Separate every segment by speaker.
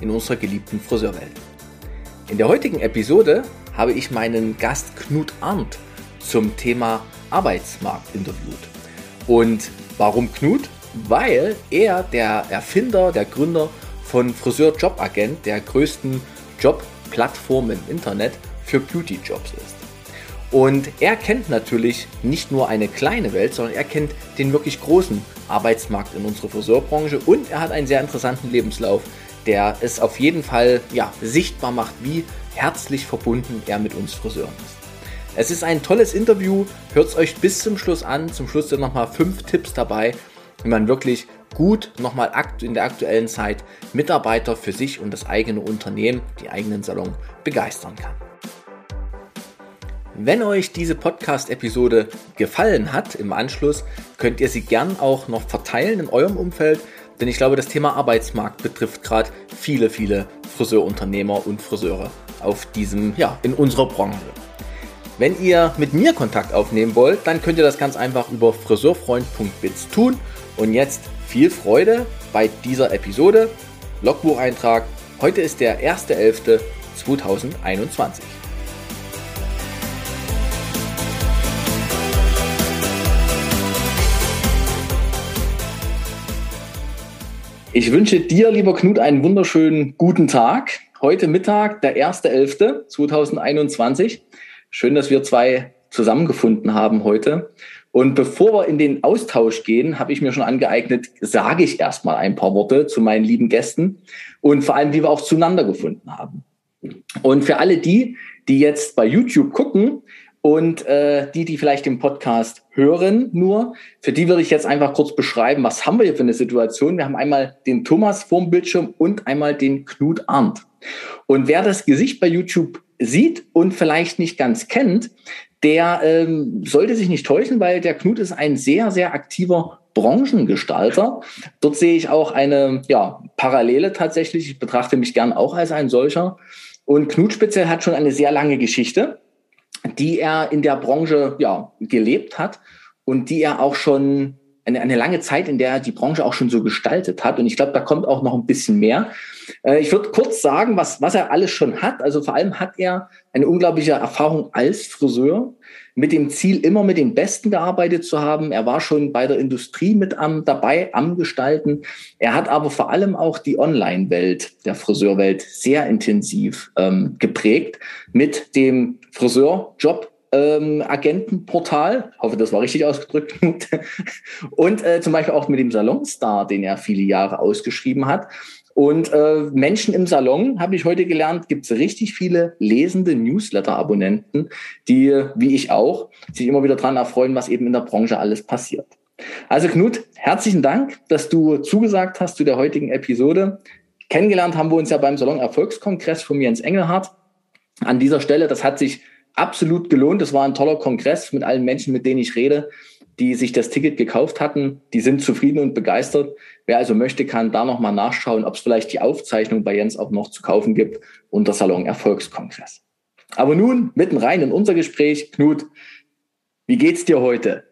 Speaker 1: in unserer geliebten Friseurwelt. In der heutigen Episode habe ich meinen Gast Knut Arndt zum Thema Arbeitsmarkt interviewt. Und warum Knut? Weil er der Erfinder, der Gründer von Friseur Jobagent, der größten Jobplattform im Internet für Beauty-Jobs ist. Und er kennt natürlich nicht nur eine kleine Welt, sondern er kennt den wirklich großen Arbeitsmarkt in unserer Friseurbranche und er hat einen sehr interessanten Lebenslauf, der es auf jeden Fall ja, sichtbar macht, wie herzlich verbunden er mit uns Friseuren ist. Es ist ein tolles Interview, hört es euch bis zum Schluss an. Zum Schluss sind nochmal fünf Tipps dabei, wie man wirklich gut nochmal in der aktuellen Zeit Mitarbeiter für sich und das eigene Unternehmen, die eigenen Salon begeistern kann. Wenn euch diese Podcast-Episode gefallen hat im Anschluss, könnt ihr sie gern auch noch verteilen in eurem Umfeld, denn ich glaube, das Thema Arbeitsmarkt betrifft gerade viele, viele Friseurunternehmer und Friseure auf diesem, ja, in unserer Branche. Wenn ihr mit mir Kontakt aufnehmen wollt, dann könnt ihr das ganz einfach über friseurfreund.biz tun. Und jetzt viel Freude bei dieser Episode. Logbucheintrag. Heute ist der 1.11.2021. Ich wünsche dir, lieber Knut, einen wunderschönen guten Tag. Heute Mittag, der 1.11.2021. Schön, dass wir zwei zusammengefunden haben heute. Und bevor wir in den Austausch gehen, habe ich mir schon angeeignet, sage ich erstmal ein paar Worte zu meinen lieben Gästen und vor allem, wie wir auch zueinander gefunden haben. Und für alle die, die jetzt bei YouTube gucken, und äh, die, die vielleicht den Podcast hören nur, für die würde ich jetzt einfach kurz beschreiben, was haben wir hier für eine Situation. Wir haben einmal den Thomas vorm Bildschirm und einmal den Knut Arndt. Und wer das Gesicht bei YouTube sieht und vielleicht nicht ganz kennt, der ähm, sollte sich nicht täuschen, weil der Knut ist ein sehr, sehr aktiver Branchengestalter. Dort sehe ich auch eine ja, Parallele tatsächlich. Ich betrachte mich gern auch als ein solcher. Und Knut speziell hat schon eine sehr lange Geschichte die er in der Branche ja, gelebt hat und die er auch schon eine, eine lange Zeit, in der er die Branche auch schon so gestaltet hat. Und ich glaube, da kommt auch noch ein bisschen mehr. Äh, ich würde kurz sagen, was, was er alles schon hat. Also vor allem hat er eine unglaubliche Erfahrung als Friseur mit dem Ziel, immer mit den Besten gearbeitet zu haben. Er war schon bei der Industrie mit am, dabei, am Gestalten. Er hat aber vor allem auch die Online-Welt, der Friseurwelt, sehr intensiv ähm, geprägt mit dem Friseurjob ähm, Agentenportal, hoffe, das war richtig ausgedrückt, und äh, zum Beispiel auch mit dem Salonstar, den er viele Jahre ausgeschrieben hat. Und äh, Menschen im Salon, habe ich heute gelernt, gibt es richtig viele lesende Newsletter-Abonnenten, die, wie ich auch, sich immer wieder daran erfreuen, was eben in der Branche alles passiert. Also Knut, herzlichen Dank, dass du zugesagt hast zu der heutigen Episode. Kennengelernt haben wir uns ja beim Salon Erfolgskongress von Jens Engelhardt. An dieser Stelle, das hat sich absolut gelohnt. Das war ein toller Kongress mit allen Menschen, mit denen ich rede die sich das Ticket gekauft hatten, die sind zufrieden und begeistert. Wer also möchte, kann da nochmal nachschauen, ob es vielleicht die Aufzeichnung bei Jens auch noch zu kaufen gibt unter Salon Erfolgskongress. Aber nun mitten rein in unser Gespräch. Knut, wie geht's dir heute?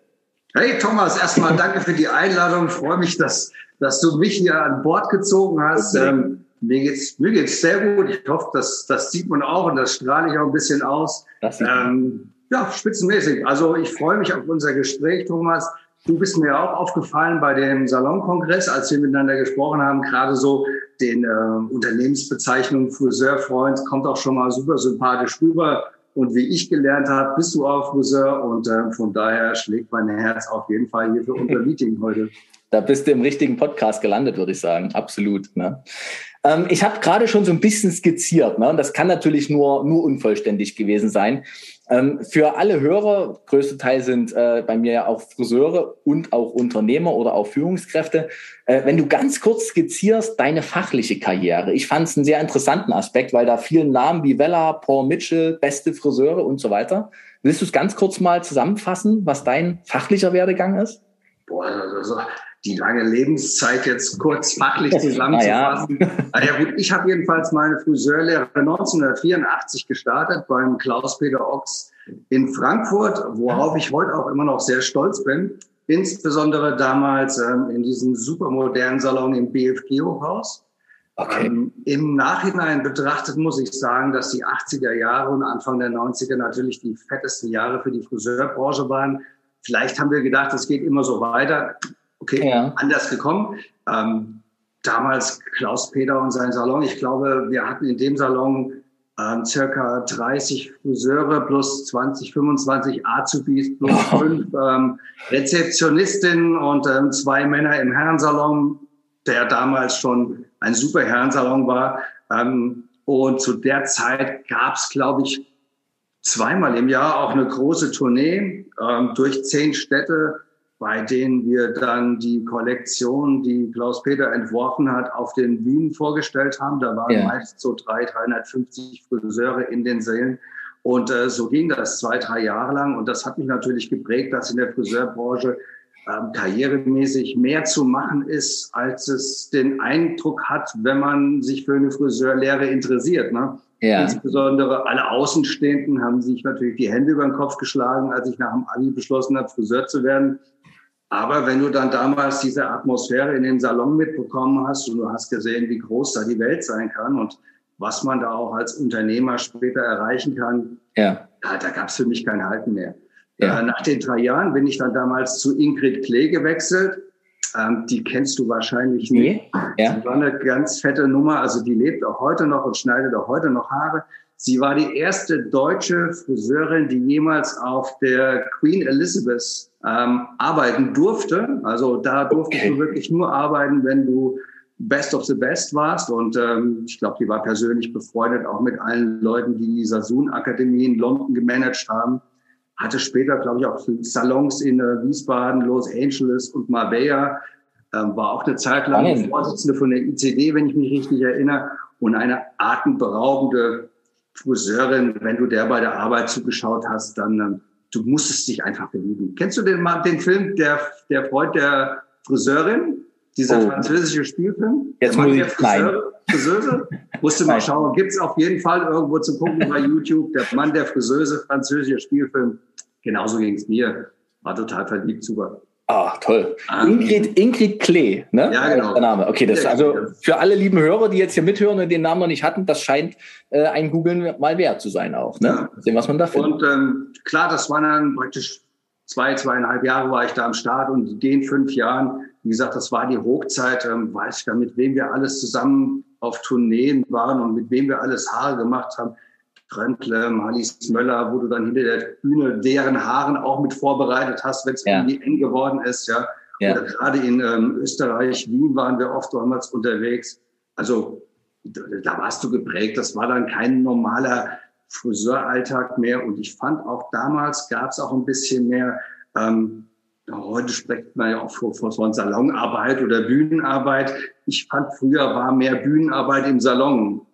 Speaker 2: Hey Thomas, erstmal danke für die Einladung. Ich freue mich, dass, dass du mich hier an Bord gezogen hast. Ähm, mir geht's, mir geht's sehr gut. Ich hoffe, dass, das sieht man auch und das strahle ich auch ein bisschen aus. Ähm, ja, spitzenmäßig. Also ich freue mich auf unser Gespräch, Thomas. Du bist mir auch aufgefallen bei dem Salonkongress, als wir miteinander gesprochen haben, gerade so den äh, Unternehmensbezeichnung Friseurfreund kommt auch schon mal super sympathisch rüber. Und wie ich gelernt habe, bist du auch Friseur und äh, von daher schlägt mein Herz auf jeden Fall hier für unser Meeting heute.
Speaker 1: Da bist du im richtigen Podcast gelandet, würde ich sagen. Absolut. Ne? Ähm, ich habe gerade schon so ein bisschen skizziert, ne? und das kann natürlich nur, nur unvollständig gewesen sein. Ähm, für alle Hörer, größte Teil sind äh, bei mir ja auch Friseure und auch Unternehmer oder auch Führungskräfte. Äh, wenn du ganz kurz skizzierst, deine fachliche Karriere. Ich fand es einen sehr interessanten Aspekt, weil da vielen Namen wie Vella, Paul Mitchell, beste Friseure und so weiter. Willst du es ganz kurz mal zusammenfassen, was dein fachlicher Werdegang ist?
Speaker 2: Boah, also die lange Lebenszeit jetzt kurz fachlich zusammenzufassen. ah, ja. gut, ich habe jedenfalls meine Friseurlehre 1984 gestartet beim Klaus-Peter Ochs in Frankfurt, worauf ich heute auch immer noch sehr stolz bin. Insbesondere damals ähm, in diesem supermodernen Salon im BFG-Hochhaus. Okay. Ähm, Im Nachhinein betrachtet muss ich sagen, dass die 80er Jahre und Anfang der 90er natürlich die fettesten Jahre für die Friseurbranche waren. Vielleicht haben wir gedacht, es geht immer so weiter. Okay, ja. anders gekommen. Ähm, damals Klaus Peter und sein Salon. Ich glaube, wir hatten in dem Salon ähm, circa 30 Friseure plus 20, 25 Azubis plus oh. fünf ähm, Rezeptionistinnen und ähm, zwei Männer im Herrensalon, der damals schon ein super Herrensalon war. Ähm, und zu der Zeit gab es, glaube ich, zweimal im Jahr auch eine große Tournee ähm, durch zehn Städte bei denen wir dann die Kollektion, die Klaus-Peter entworfen hat, auf den Bühnen vorgestellt haben. Da waren ja. meist so 300, 350 Friseure in den Sälen. Und äh, so ging das zwei, drei Jahre lang. Und das hat mich natürlich geprägt, dass in der Friseurbranche ähm, karrieremäßig mehr zu machen ist, als es den Eindruck hat, wenn man sich für eine Friseurlehre interessiert. Ne? Ja. Insbesondere alle Außenstehenden haben sich natürlich die Hände über den Kopf geschlagen, als ich nach dem Abi beschlossen habe, Friseur zu werden. Aber wenn du dann damals diese Atmosphäre in den Salon mitbekommen hast und du hast gesehen, wie groß da die Welt sein kann und was man da auch als Unternehmer später erreichen kann, ja. da, da gab es für mich kein Halten mehr. Ja. Äh, nach den drei Jahren bin ich dann damals zu Ingrid Klee gewechselt. Ähm, die kennst du wahrscheinlich nicht. Ja. Die war eine ganz fette Nummer. Also die lebt auch heute noch und schneidet auch heute noch Haare. Sie war die erste deutsche Friseurin, die jemals auf der Queen Elizabeth ähm, arbeiten durfte. Also da durftest okay. du wirklich nur arbeiten, wenn du Best of the Best warst. Und ähm, ich glaube, die war persönlich befreundet auch mit allen Leuten, die die Sasun-Akademie in London gemanagt haben. Hatte später, glaube ich, auch Salons in äh, Wiesbaden, Los Angeles und Marbella. Ähm, war auch eine Zeit lang Nein. Vorsitzende von der ICD, wenn ich mich richtig erinnere. Und eine atemberaubende Friseurin, wenn du der bei der Arbeit zugeschaut hast, dann ähm, du musstest dich einfach verlieben. Kennst du den, den Film, der, der Freund der Friseurin? Dieser oh. französische Spielfilm?
Speaker 1: Jetzt muss ich, Friseure,
Speaker 2: Friseuse? Musste mal schauen. Gibt's auf jeden Fall irgendwo zu gucken bei YouTube. Der Mann der Friseuse, französischer Spielfilm. Genauso ging's mir. War total verliebt, super.
Speaker 1: Ach, toll. Ah. Ingrid, Ingrid Klee, ne?
Speaker 2: Ja, genau.
Speaker 1: Der Name. Okay, das also für alle lieben Hörer, die jetzt hier mithören und den Namen noch nicht hatten, das scheint äh, ein Googeln mal wert zu sein auch, ne? Ja. Sehen, was man da findet.
Speaker 2: Und ähm, klar, das waren dann praktisch zwei, zweieinhalb Jahre war ich da am Start und in den fünf Jahren, wie gesagt, das war die Hochzeit, ähm, weiß ich da, mit wem wir alles zusammen auf Tourneen waren und mit wem wir alles Haare gemacht haben. Tröntle, Marlies Möller, wo du dann hinter der Bühne deren Haaren auch mit vorbereitet hast, wenn es ja. irgendwie eng geworden ist, ja. ja. Oder gerade in ähm, Österreich, Wien waren wir oft damals unterwegs. Also da, da warst du geprägt. Das war dann kein normaler Friseuralltag mehr. Und ich fand auch damals gab es auch ein bisschen mehr, ähm, heute spricht man ja auch von, von Salonarbeit oder Bühnenarbeit. Ich fand früher war mehr Bühnenarbeit im Salon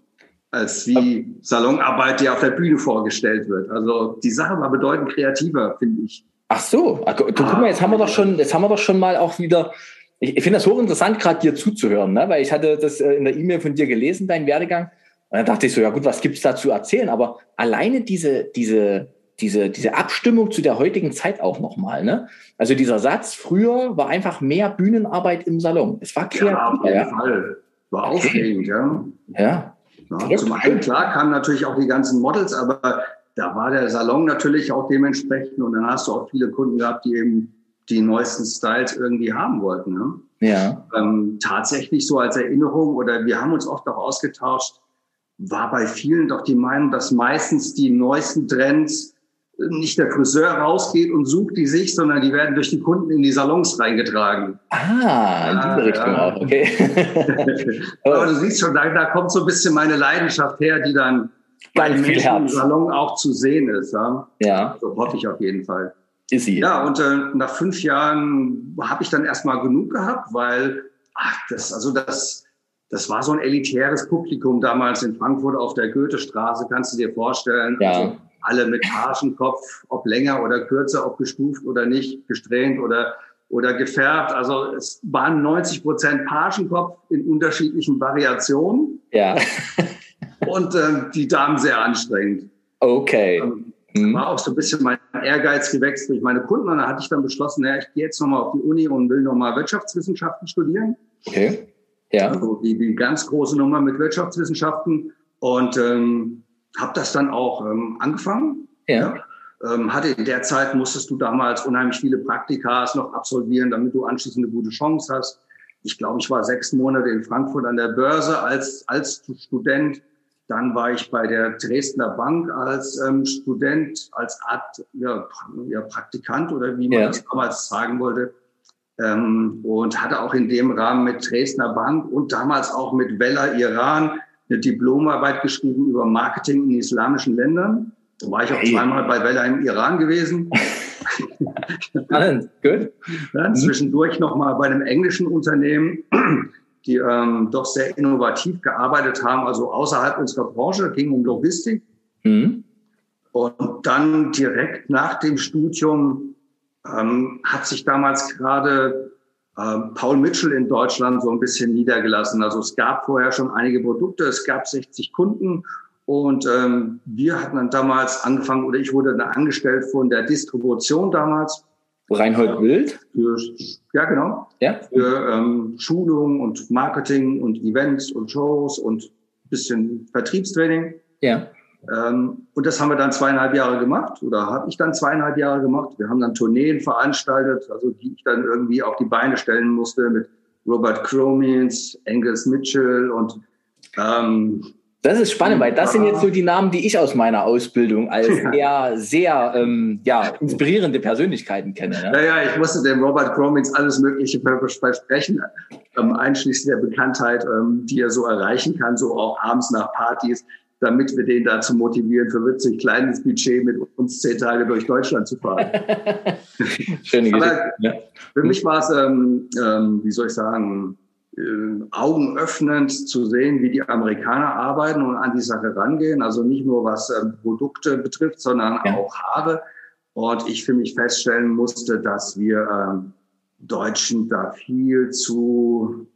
Speaker 2: als wie Salonarbeit, die auf der Bühne vorgestellt wird. Also die Sache war bedeutend kreativer, finde ich.
Speaker 1: Ach so, du, guck mal, jetzt haben wir doch schon, jetzt haben wir doch schon mal auch wieder. Ich, ich finde das hochinteressant, gerade dir zuzuhören, ne? weil ich hatte das äh, in der E-Mail von dir gelesen, deinen Werdegang. Und dann dachte ich so, ja gut, was gibt's da zu erzählen? Aber alleine diese, diese, diese, diese Abstimmung zu der heutigen Zeit auch nochmal, ne? Also dieser Satz, früher war einfach mehr Bühnenarbeit im Salon. Es war kreativ. Ja, auf jeden
Speaker 2: ja. Fall. War aufregend, ja.
Speaker 1: Ja,
Speaker 2: ja, zum einen, klar, kamen natürlich auch die ganzen Models, aber da war der Salon natürlich auch dementsprechend und dann hast du auch viele Kunden gehabt, die eben die neuesten Styles irgendwie haben wollten. Ne?
Speaker 1: Ja.
Speaker 2: Ähm, tatsächlich so als Erinnerung oder wir haben uns oft auch ausgetauscht, war bei vielen doch die Meinung, dass meistens die neuesten Trends nicht der Friseur rausgeht und sucht die sich, sondern die werden durch die Kunden in die Salons reingetragen.
Speaker 1: Ah, in diese Richtung ja. auch, okay.
Speaker 2: Aber du siehst schon, da, da kommt so ein bisschen meine Leidenschaft her, die dann
Speaker 1: beim Menschen
Speaker 2: im Salon auch zu sehen ist. Ja,
Speaker 1: ja.
Speaker 2: Also hoffe ich auf jeden Fall.
Speaker 1: Ist sie.
Speaker 2: Ja, und äh, nach fünf Jahren habe ich dann erstmal genug gehabt, weil ach, das, also das, das war so ein elitäres Publikum damals in Frankfurt auf der Goethestraße, kannst du dir vorstellen.
Speaker 1: Ja.
Speaker 2: Also alle mit Hagenkopf, ob länger oder kürzer, ob gestuft oder nicht, gesträhnt oder, oder gefärbt. Also es waren 90 Prozent Pagenkopf in unterschiedlichen Variationen.
Speaker 1: Ja.
Speaker 2: und äh, die Damen sehr anstrengend.
Speaker 1: Okay.
Speaker 2: Ähm, mhm. War auch so ein bisschen mein Ehrgeiz gewächst durch meine Kunden. Und dann hatte ich dann beschlossen, ja, ich gehe jetzt nochmal auf die Uni und will nochmal Wirtschaftswissenschaften studieren.
Speaker 1: Okay. Ja.
Speaker 2: Also die, die ganz große Nummer mit Wirtschaftswissenschaften. Und ähm, habe das dann auch ähm, angefangen.
Speaker 1: Ja. ja.
Speaker 2: Ähm, hatte in der Zeit musstest du damals unheimlich viele Praktikas noch absolvieren, damit du anschließend eine gute Chance hast. Ich glaube, ich war sechs Monate in Frankfurt an der Börse als, als Student. Dann war ich bei der Dresdner Bank als ähm, Student, als Art ja, ja, Praktikant oder wie man ja. das damals sagen wollte. Ähm, und hatte auch in dem Rahmen mit Dresdner Bank und damals auch mit Wella Iran eine Diplomarbeit geschrieben über Marketing in islamischen Ländern. Da war ich auch zweimal bei Wella im Iran gewesen.
Speaker 1: Spannend, gut.
Speaker 2: Ja, zwischendurch nochmal bei einem englischen Unternehmen, die ähm, doch sehr innovativ gearbeitet haben, also außerhalb unserer Branche, ging um Logistik. Mhm. Und dann direkt nach dem Studium ähm, hat sich damals gerade ähm, Paul Mitchell in Deutschland so ein bisschen niedergelassen. Also es gab vorher schon einige Produkte, es gab 60 Kunden und ähm, wir hatten dann damals angefangen, oder ich wurde dann angestellt von der Distribution damals.
Speaker 1: Reinhold Wild?
Speaker 2: Für, ja, genau.
Speaker 1: Ja.
Speaker 2: Für ähm, Schulung und Marketing und Events und Shows und bisschen Vertriebstraining.
Speaker 1: Ja.
Speaker 2: Ähm, und das haben wir dann zweieinhalb Jahre gemacht oder habe ich dann zweieinhalb Jahre gemacht. Wir haben dann Tourneen veranstaltet, also die ich dann irgendwie auf die Beine stellen musste mit Robert Cromins, Angus Mitchell und ähm,
Speaker 1: das ist spannend, weil das sind jetzt so die Namen, die ich aus meiner Ausbildung als eher sehr ähm, ja, inspirierende Persönlichkeiten kenne. Ne?
Speaker 2: Naja, ich musste dem Robert Cromins alles Mögliche versprechen, ähm, einschließlich der Bekanntheit, ähm, die er so erreichen kann, so auch abends nach Partys damit wir den dazu motivieren, für witzig kleines Budget mit uns zehn Tage durch Deutschland zu fahren.
Speaker 1: Schöne Geschichte.
Speaker 2: Ja. Für mich war es, ähm, ähm, wie soll ich sagen, äh, augenöffnend zu sehen, wie die Amerikaner arbeiten und an die Sache rangehen. Also nicht nur was äh, Produkte betrifft, sondern ja. auch Haare. Und ich für mich feststellen musste, dass wir ähm, Deutschen da viel zu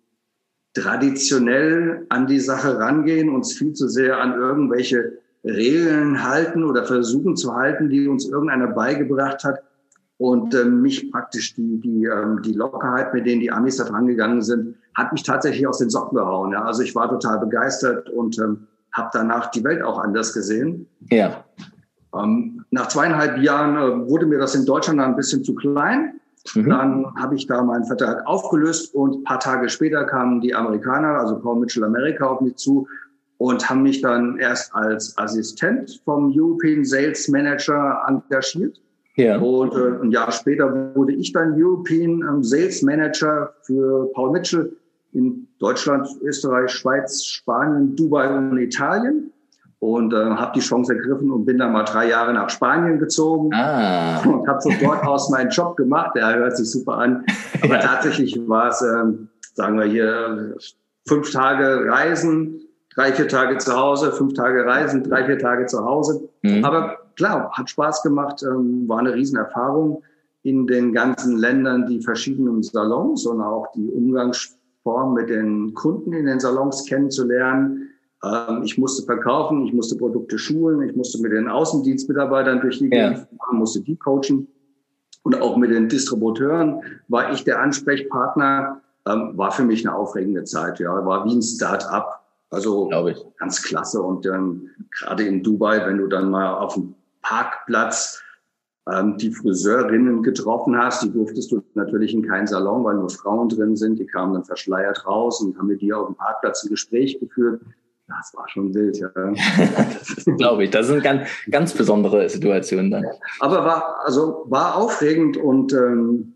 Speaker 2: traditionell an die Sache rangehen, uns viel zu sehr an irgendwelche Regeln halten oder versuchen zu halten, die uns irgendeiner beigebracht hat. Und äh, mich praktisch die, die, ähm, die Lockerheit, mit denen die Amis da dran gegangen sind, hat mich tatsächlich aus den Socken gehauen. Ja. Also ich war total begeistert und ähm, habe danach die Welt auch anders gesehen.
Speaker 1: Ja.
Speaker 2: Ähm, nach zweieinhalb Jahren äh, wurde mir das in Deutschland ein bisschen zu klein. Mhm. Dann habe ich da meinen Vertrag aufgelöst und paar Tage später kamen die Amerikaner, also Paul Mitchell America, auf mich zu und haben mich dann erst als Assistent vom European Sales Manager engagiert.
Speaker 1: Ja.
Speaker 2: Und äh, ein Jahr später wurde ich dann European ähm, Sales Manager für Paul Mitchell in Deutschland, Österreich, Schweiz, Spanien, Dubai und Italien und äh, habe die Chance ergriffen und bin dann mal drei Jahre nach Spanien gezogen
Speaker 1: ah.
Speaker 2: und habe von dort aus meinen Job gemacht. Der hört sich super an. Aber ja. tatsächlich war es, ähm, sagen wir hier, fünf Tage Reisen, drei, vier Tage zu Hause, fünf Tage Reisen, drei, vier Tage zu Hause. Mhm. Aber klar, hat Spaß gemacht, ähm, war eine Riesenerfahrung in den ganzen Ländern, die verschiedenen Salons und auch die Umgangsform mit den Kunden in den Salons kennenzulernen ich musste verkaufen, ich musste Produkte schulen, ich musste mit den Außendienstmitarbeitern durch die Gegend fahren, musste die coachen. Und auch mit den Distributeuren war ich der Ansprechpartner. Ähm, war für mich eine aufregende Zeit. Ja, war wie ein Start-up. Also ganz klasse. Und dann gerade in Dubai, wenn du dann mal auf dem Parkplatz ähm, die Friseurinnen getroffen hast, die durftest du natürlich in keinen Salon, weil nur Frauen drin sind. Die kamen dann verschleiert raus und haben mit dir auf dem Parkplatz ein Gespräch geführt Das war schon wild, ja.
Speaker 1: Glaube ich. Das sind ganz, ganz besondere Situationen dann.
Speaker 2: Aber war, also war aufregend und ähm,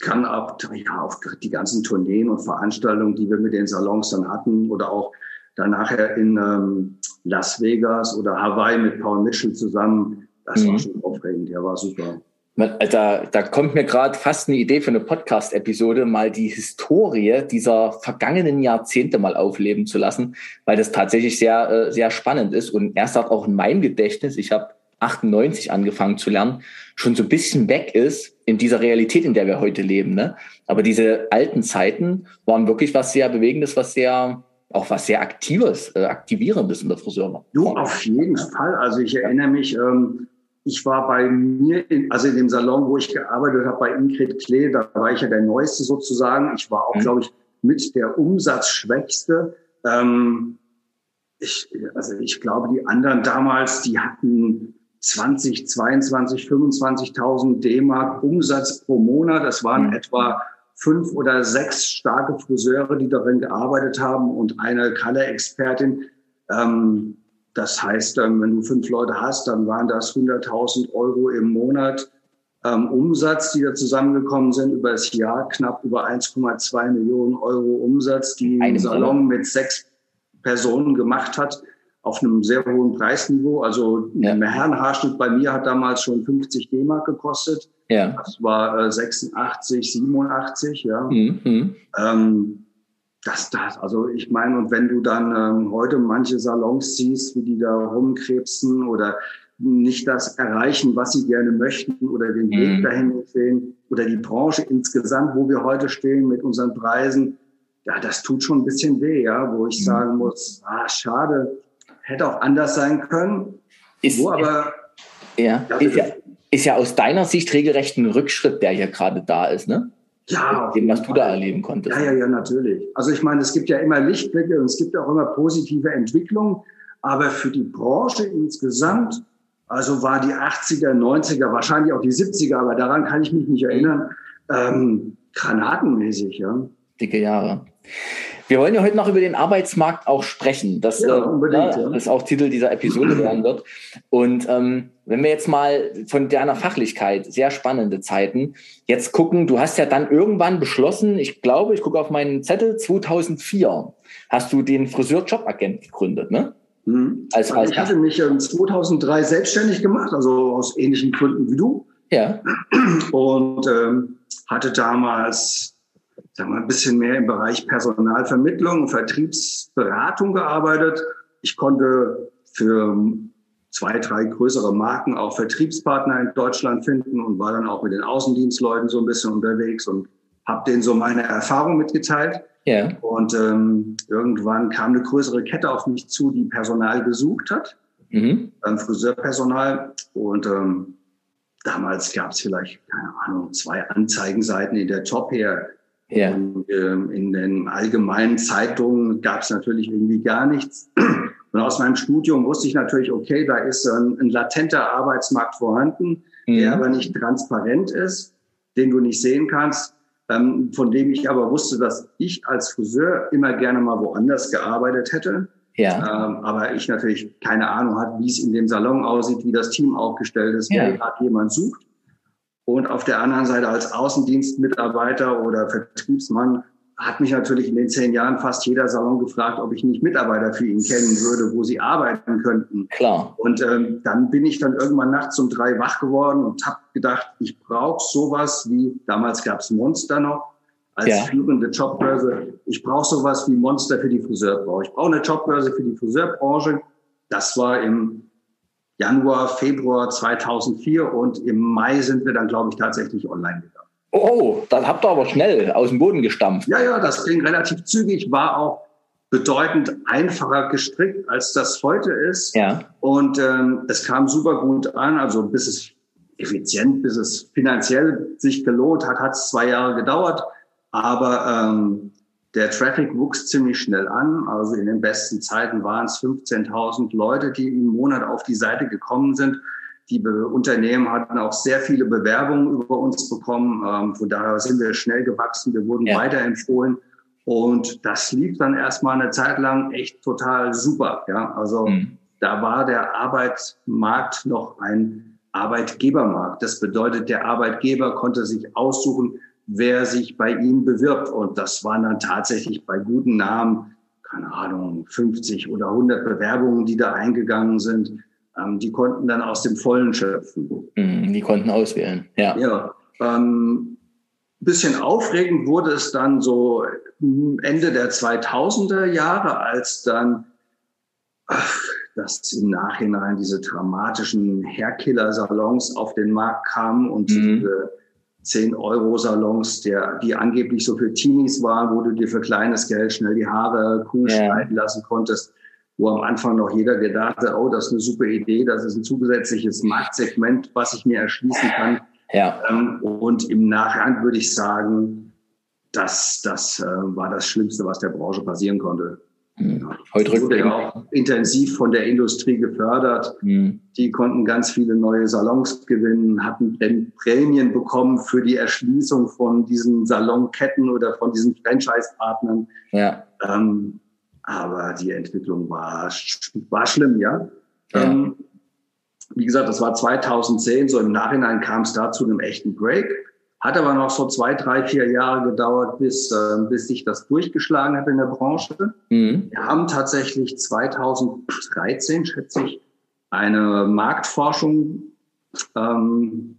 Speaker 2: kann auch, ja, auch die ganzen Tourneen und Veranstaltungen, die wir mit den Salons dann hatten oder auch dann nachher in ähm, Las Vegas oder Hawaii mit Paul Mitchell zusammen, das mhm. war schon aufregend, ja, war super.
Speaker 1: Da, da kommt mir gerade fast eine Idee für eine Podcast-Episode, mal die Historie dieser vergangenen Jahrzehnte mal aufleben zu lassen, weil das tatsächlich sehr, äh, sehr spannend ist. Und erst auch auch in meinem Gedächtnis, ich habe 98 angefangen zu lernen, schon so ein bisschen weg ist in dieser Realität, in der wir heute leben. Ne? Aber diese alten Zeiten waren wirklich was sehr Bewegendes, was sehr, auch was sehr Aktives, äh, Aktivierendes in der Friseur.
Speaker 2: Du, auf jeden Fall. Also ich erinnere mich, ähm, ich war bei mir, in, also in dem Salon, wo ich gearbeitet habe, bei Ingrid Klee, da war ich ja der Neueste sozusagen. Ich war auch, mhm. glaube ich, mit der Umsatzschwächste. Ähm, ich, also ich glaube, die anderen damals, die hatten 20, 22, 25.000 D-Mark Umsatz pro Monat. Das waren mhm. etwa fünf oder sechs starke Friseure, die darin gearbeitet haben und eine Color-Expertin. Ähm, das heißt, ähm, wenn du fünf Leute hast, dann waren das 100.000 Euro im Monat ähm, Umsatz, die da zusammengekommen sind über das Jahr, knapp über 1,2 Millionen Euro Umsatz, die ein Salon mit sechs Personen gemacht hat, auf einem sehr hohen Preisniveau. Also ja. ein Herrenhaarschnitt bei mir hat damals schon 50 D-Mark gekostet. Ja. Das war äh, 86, 87, ja. Mhm. Ähm, das, das, also ich meine, und wenn du dann ähm, heute manche Salons siehst, wie die da rumkrebsen oder nicht das erreichen, was sie gerne möchten oder den Weg mhm. dahin sehen oder die Branche insgesamt, wo wir heute stehen mit unseren Preisen, ja, das tut schon ein bisschen weh, ja, wo ich mhm. sagen muss, ah, schade, hätte auch anders sein können.
Speaker 1: Ist, wo aber, ja, ja, ist, ja, ist ja aus deiner Sicht regelrecht ein Rückschritt, der hier gerade da ist, ne?
Speaker 2: Ja,
Speaker 1: dem, was du da erleben konntest.
Speaker 2: Ja, ja, ja, natürlich. Also ich meine, es gibt ja immer Lichtblicke und es gibt auch immer positive Entwicklungen, aber für die Branche insgesamt, also war die 80er, 90er, wahrscheinlich auch die 70er, aber daran kann ich mich nicht erinnern, ähm, granatenmäßig, ja.
Speaker 1: Dicke Jahre. Wir wollen ja heute noch über den Arbeitsmarkt auch sprechen. Das, ja, äh, äh, ja. das auch Titel dieser Episode werden wird. Und ähm, wenn wir jetzt mal von deiner Fachlichkeit, sehr spannende Zeiten, jetzt gucken, du hast ja dann irgendwann beschlossen, ich glaube, ich gucke auf meinen Zettel, 2004 hast du den Friseur-Jobagent gegründet, ne?
Speaker 2: Mhm. Als, als ich hatte mich 2003 selbstständig gemacht, also aus ähnlichen Gründen wie du.
Speaker 1: Ja.
Speaker 2: Und ähm, hatte damals sagen wir, ein bisschen mehr im Bereich Personalvermittlung und Vertriebsberatung gearbeitet. Ich konnte für zwei, drei größere Marken auch Vertriebspartner in Deutschland finden und war dann auch mit den Außendienstleuten so ein bisschen unterwegs und habe denen so meine Erfahrung mitgeteilt.
Speaker 1: Ja.
Speaker 2: Und ähm, irgendwann kam eine größere Kette auf mich zu, die Personal gesucht hat, mhm. ähm, Friseurpersonal. Und ähm, damals gab es vielleicht, keine Ahnung, zwei Anzeigenseiten in der Top her ja. Und, ähm, in den allgemeinen Zeitungen gab es natürlich irgendwie gar nichts. Und aus meinem Studium wusste ich natürlich, okay, da ist ein, ein latenter Arbeitsmarkt vorhanden, mhm. der aber nicht transparent ist, den du nicht sehen kannst, ähm, von dem ich aber wusste, dass ich als Friseur immer gerne mal woanders gearbeitet hätte.
Speaker 1: Ja.
Speaker 2: Ähm, aber ich natürlich keine Ahnung hatte, wie es in dem Salon aussieht, wie das Team aufgestellt ist, ja. wer gerade jemand sucht. Und auf der anderen Seite als Außendienstmitarbeiter oder Vertriebsmann hat mich natürlich in den zehn Jahren fast jeder Salon gefragt, ob ich nicht Mitarbeiter für ihn kennen würde, wo sie arbeiten könnten.
Speaker 1: Klar.
Speaker 2: Und ähm, dann bin ich dann irgendwann nachts um drei wach geworden und habe gedacht, ich brauche sowas wie, damals gab's Monster noch, als ja. führende Jobbörse. Ich brauche sowas wie Monster für die Friseurbranche. Ich brauche eine Jobbörse für die Friseurbranche. Das war im Januar, Februar 2004 und im Mai sind wir dann, glaube ich, tatsächlich online gegangen.
Speaker 1: Oh, dann habt ihr aber schnell aus dem Boden gestampft.
Speaker 2: Ja, ja, das ging relativ zügig, war auch bedeutend einfacher gestrickt, als das heute ist.
Speaker 1: Ja.
Speaker 2: Und ähm, es kam super gut an, also bis es effizient, bis es finanziell sich gelohnt hat, hat es zwei Jahre gedauert. Aber ähm, der Traffic wuchs ziemlich schnell an. Also in den besten Zeiten waren es 15.000 Leute, die im Monat auf die Seite gekommen sind. Die Unternehmen hatten auch sehr viele Bewerbungen über uns bekommen. Ähm, von daher sind wir schnell gewachsen. Wir wurden ja. weiterempfohlen. Und das lief dann erstmal eine Zeit lang echt total super. Ja, also mhm. da war der Arbeitsmarkt noch ein Arbeitgebermarkt. Das bedeutet, der Arbeitgeber konnte sich aussuchen, wer sich bei ihm bewirbt. Und das waren dann tatsächlich bei guten Namen, keine Ahnung, 50 oder 100 Bewerbungen, die da eingegangen sind. Ähm, die konnten dann aus dem Vollen schöpfen.
Speaker 1: Mhm, die konnten auswählen, ja.
Speaker 2: Ja. Ähm, bisschen aufregend wurde es dann so Ende der 2000er Jahre, als dann ach, dass im Nachhinein diese dramatischen Hairkiller-Salons auf den Markt kamen und mhm. diese 10-Euro-Salons, der, die angeblich so für Teenies waren, wo du dir für kleines Geld schnell die Haare cool ja. schneiden lassen konntest, wo am Anfang noch jeder gedacht hat, oh, das ist eine super Idee, das ist ein zusätzliches Marktsegment, was ich mir erschließen kann. Ja. Ähm, und im Nachhinein würde ich sagen, dass das äh, war das Schlimmste, was der Branche passieren konnte. Mhm. Heute wurde ja auch intensiv von der Industrie gefördert. Mhm. Die konnten ganz viele neue Salons gewinnen, hatten Prämien bekommen für die Erschließung von diesen Salonketten oder von diesen Franchise-Partnern. Ja. Ähm, aber die Entwicklung war, war schlimm, ja. ja. Ähm, wie gesagt, das war 2010, so im Nachhinein kam es da zu einem echten Break. Hat aber noch so zwei, drei, vier Jahre gedauert, bis, äh, bis sich das durchgeschlagen hat in der Branche. Mhm. Wir haben tatsächlich 2013, schätze ich, eine Marktforschung ähm,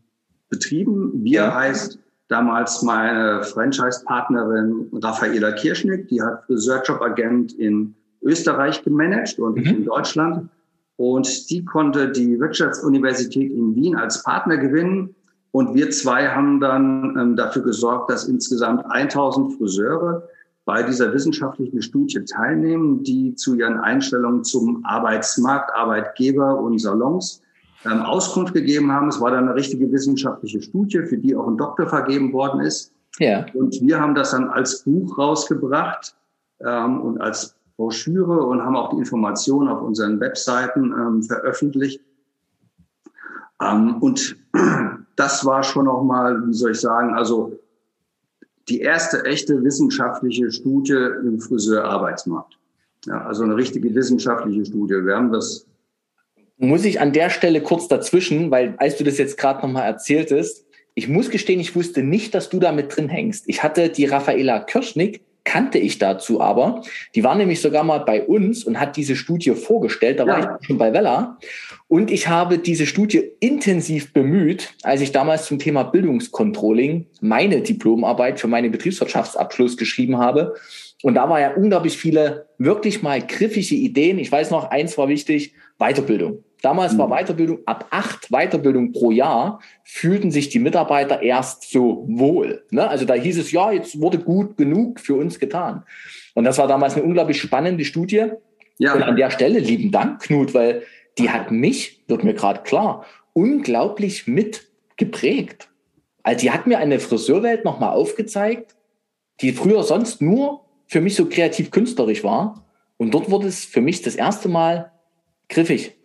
Speaker 2: betrieben. Wir ja. heißt damals meine Franchise-Partnerin Raffaela Kirschnick, die hat Research Agent in Österreich gemanagt und mhm. in Deutschland. Und die konnte die Wirtschaftsuniversität in Wien als Partner gewinnen. Und wir zwei haben dann ähm, dafür gesorgt, dass insgesamt 1000 Friseure bei dieser wissenschaftlichen Studie teilnehmen, die zu ihren Einstellungen zum Arbeitsmarkt, Arbeitgeber und Salons ähm, Auskunft gegeben haben. Es war dann eine richtige wissenschaftliche Studie, für die auch ein Doktor vergeben worden ist. Ja. Und wir haben das dann als Buch rausgebracht ähm, und als Broschüre und haben auch die Informationen auf unseren Webseiten ähm, veröffentlicht. Ähm, und das war schon noch mal, wie soll ich sagen, also die erste echte wissenschaftliche Studie im Friseurarbeitsmarkt. Ja, also eine richtige wissenschaftliche Studie. Wir haben das
Speaker 1: muss ich an der Stelle kurz dazwischen, weil als du das jetzt gerade nochmal erzähltest, ich muss gestehen, ich wusste nicht, dass du da mit drin hängst. Ich hatte die Raffaela Kirschnick, kannte ich dazu aber. Die war nämlich sogar mal bei uns und hat diese Studie vorgestellt. Da ja. war ich schon bei Vella. Und ich habe diese Studie intensiv bemüht, als ich damals zum Thema Bildungskontrolling meine Diplomarbeit für meinen Betriebswirtschaftsabschluss geschrieben habe. Und da war ja unglaublich viele wirklich mal griffige Ideen. Ich weiß noch, eins war wichtig, Weiterbildung. Damals war mhm. Weiterbildung ab acht Weiterbildung pro Jahr fühlten sich die Mitarbeiter erst so wohl. Ne? Also da hieß es, ja, jetzt wurde gut genug für uns getan. Und das war damals eine unglaublich spannende Studie. Ja. Und an der Stelle lieben Dank, Knut, weil die hat mich, wird mir gerade klar, unglaublich mit geprägt. Also die hat mir eine Friseurwelt nochmal aufgezeigt, die früher sonst nur für mich so kreativ künstlerisch war. Und dort wurde es für mich das erste Mal griffig.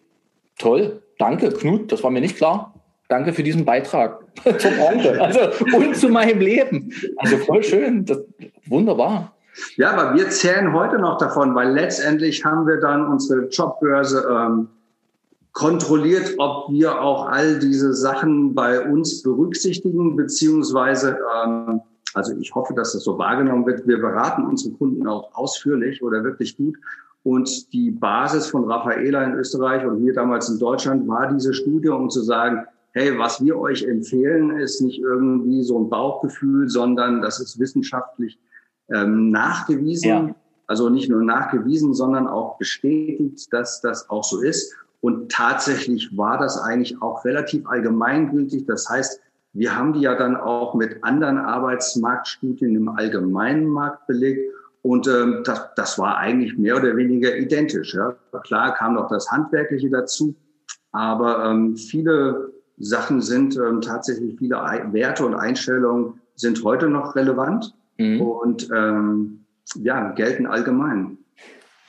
Speaker 1: Toll, danke, Knut, das war mir nicht klar. Danke für diesen Beitrag zur Branche also, und zu meinem Leben. Also voll schön, das, wunderbar.
Speaker 2: Ja, aber wir zählen heute noch davon, weil letztendlich haben wir dann unsere Jobbörse ähm, kontrolliert, ob wir auch all diese Sachen bei uns berücksichtigen, beziehungsweise, ähm, also ich hoffe, dass das so wahrgenommen wird. Wir beraten unsere Kunden auch ausführlich oder wirklich gut und die Basis von Raffaela in Österreich und mir damals in Deutschland war diese Studie, um zu sagen, hey, was wir euch empfehlen, ist nicht irgendwie so ein Bauchgefühl, sondern das ist wissenschaftlich ähm, nachgewiesen. Ja. Also nicht nur nachgewiesen, sondern auch bestätigt, dass das auch so ist. Und tatsächlich war das eigentlich auch relativ allgemeingültig. Das heißt, wir haben die ja dann auch mit anderen Arbeitsmarktstudien im allgemeinen Markt belegt. Und ähm, das, das war eigentlich mehr oder weniger identisch. Ja. Klar kam noch das Handwerkliche dazu, aber ähm, viele Sachen sind ähm, tatsächlich, viele Werte und Einstellungen sind heute noch relevant mhm. und ähm, ja, gelten allgemein.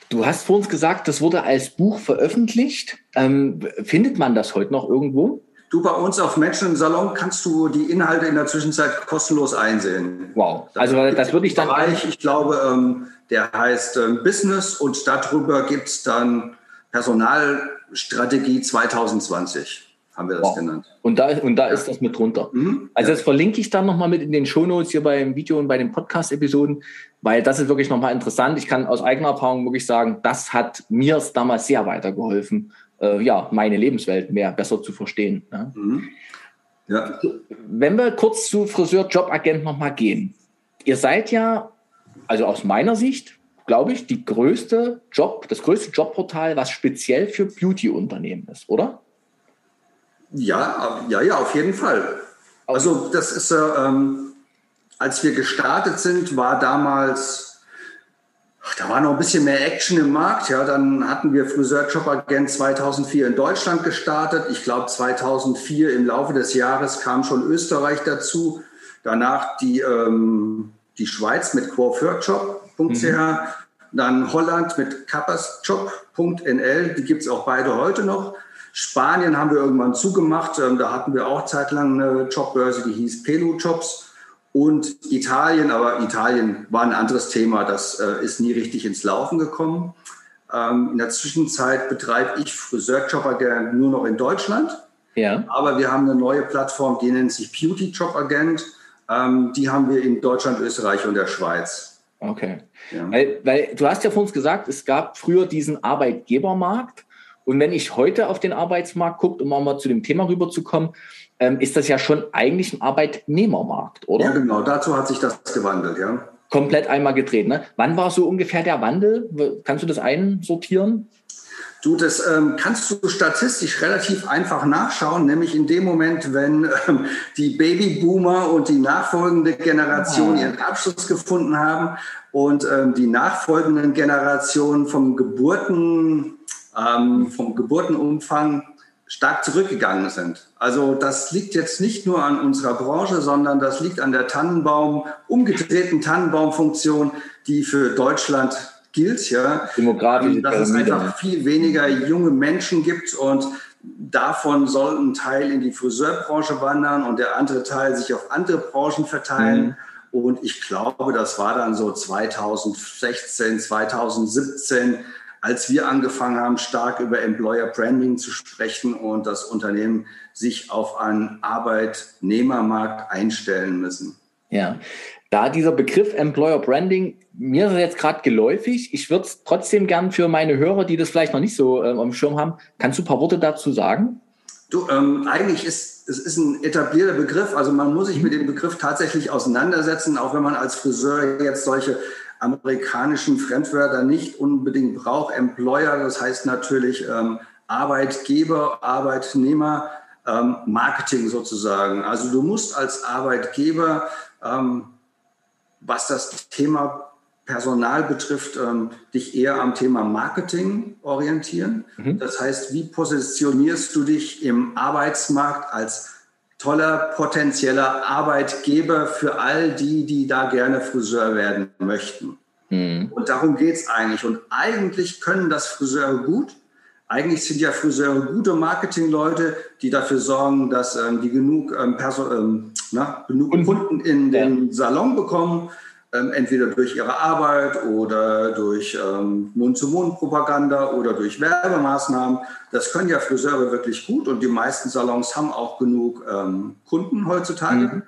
Speaker 1: Du hast vor uns gesagt, das wurde als Buch veröffentlicht. Ähm, findet man das heute noch irgendwo?
Speaker 2: Du, bei uns auf Menschen im Salon kannst du die Inhalte in der Zwischenzeit kostenlos einsehen.
Speaker 1: Wow. Also das würde ich dann.
Speaker 2: Bereich, ich glaube, ähm, der heißt ähm, Business und darüber gibt es dann Personalstrategie 2020 haben wir das wow. genannt.
Speaker 1: Und da, und da ja. ist das mit drunter. Mhm. Also das verlinke ich dann nochmal mit in den Shownotes hier beim Video und bei den Podcast-Episoden, weil das ist wirklich nochmal interessant. Ich kann aus eigener Erfahrung wirklich sagen, das hat mir damals sehr weitergeholfen, äh, ja, meine Lebenswelt mehr besser zu verstehen. Ja. Mhm. ja. Wenn wir kurz zu Friseur Jobagent nochmal gehen. Ihr seid ja, also aus meiner Sicht, glaube ich, die größte Job, das größte Jobportal, was speziell für Beauty-Unternehmen ist, oder?
Speaker 2: Ja, ja, ja, auf jeden Fall. Also das ist, äh, ähm, als wir gestartet sind, war damals, ach, da war noch ein bisschen mehr Action im Markt. Ja, dann hatten wir Friseur Job Agent 2004 in Deutschland gestartet. Ich glaube 2004 im Laufe des Jahres kam schon Österreich dazu. Danach die, ähm, die Schweiz mit coiffeurjob.ch. Mhm. Dann Holland mit kappersjob.nl. Die gibt es auch beide heute noch. Spanien haben wir irgendwann zugemacht. Ähm, da hatten wir auch zeitlang eine Jobbörse, die hieß Pelu Jobs. Und Italien, aber Italien war ein anderes Thema. Das äh, ist nie richtig ins Laufen gekommen. Ähm, in der Zwischenzeit betreibe ich Friseurjobagent nur noch in Deutschland. Ja. Aber wir haben eine neue Plattform, die nennt sich Beauty Job Agent. Ähm, die haben wir in Deutschland, Österreich und der Schweiz.
Speaker 1: Okay. Ja. Weil, weil du hast ja vor uns gesagt, es gab früher diesen Arbeitgebermarkt und wenn ich heute auf den Arbeitsmarkt gucke, um mal zu dem Thema rüberzukommen, ähm, ist das ja schon eigentlich ein Arbeitnehmermarkt, oder?
Speaker 2: Ja, genau. Dazu hat sich das gewandelt, ja.
Speaker 1: Komplett einmal gedreht. Ne? Wann war so ungefähr der Wandel? Kannst du das einsortieren?
Speaker 2: Du, das ähm, kannst du statistisch relativ einfach nachschauen, nämlich in dem Moment, wenn ähm, die Babyboomer und die nachfolgende Generation ah. ihren Abschluss gefunden haben und ähm, die nachfolgenden Generationen vom Geburten ähm, vom Geburtenumfang stark zurückgegangen sind. Also das liegt jetzt nicht nur an unserer Branche, sondern das liegt an der Tannenbaum, umgedrehten Tannenbaumfunktion, die für Deutschland gilt. Ja.
Speaker 1: Demografisch.
Speaker 2: Dass es einfach viel weniger junge Menschen gibt und davon soll ein Teil in die Friseurbranche wandern und der andere Teil sich auf andere Branchen verteilen. Mhm. Und ich glaube, das war dann so 2016, 2017, als wir angefangen haben, stark über Employer Branding zu sprechen und das Unternehmen sich auf einen Arbeitnehmermarkt einstellen müssen.
Speaker 1: Ja, da dieser Begriff Employer Branding mir ist jetzt gerade geläufig. Ich würde es trotzdem gern für meine Hörer, die das vielleicht noch nicht so äh, am Schirm haben, kannst du ein paar Worte dazu sagen?
Speaker 2: Du, ähm, eigentlich ist es ist ein etablierter Begriff. Also man muss sich mit dem Begriff tatsächlich auseinandersetzen, auch wenn man als Friseur jetzt solche amerikanischen Fremdwörter nicht unbedingt braucht. Employer, das heißt natürlich ähm, Arbeitgeber, Arbeitnehmer, ähm, Marketing sozusagen. Also du musst als Arbeitgeber, ähm, was das Thema Personal betrifft, ähm, dich eher am Thema Marketing orientieren. Mhm. Das heißt, wie positionierst du dich im Arbeitsmarkt als toller potenzieller Arbeitgeber für all die, die da gerne Friseur werden möchten. Mhm. Und darum geht es eigentlich. Und eigentlich können das Friseure gut. Eigentlich sind ja Friseure gute Marketingleute, die dafür sorgen, dass ähm, die genug, ähm, ähm, na, genug Kunden in den Salon bekommen, ähm, entweder durch ihre Arbeit oder durch ähm, Mund-zu-Mund-Propaganda oder durch Werbemaßnahmen. Das können ja Friseure wirklich gut und die meisten Salons haben auch genug ähm, Kunden heutzutage. Mhm.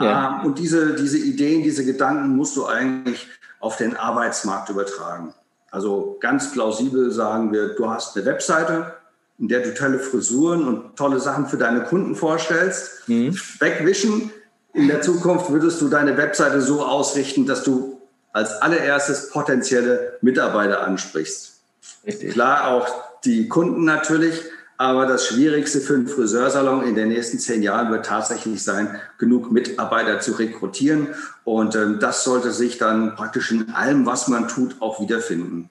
Speaker 2: Ja. Ähm, und diese, diese Ideen, diese Gedanken musst du eigentlich auf den Arbeitsmarkt übertragen. Also ganz plausibel sagen wir, du hast eine Webseite, in der du tolle Frisuren und tolle Sachen für deine Kunden vorstellst. Mhm. Wegwischen in der Zukunft würdest du deine Webseite so ausrichten, dass du als allererstes potenzielle Mitarbeiter ansprichst. Richtig. Klar, auch die Kunden natürlich, aber das Schwierigste für einen Friseursalon in den nächsten zehn Jahren wird tatsächlich sein, genug Mitarbeiter zu rekrutieren. Und ähm, das sollte sich dann praktisch in allem, was man tut, auch wiederfinden.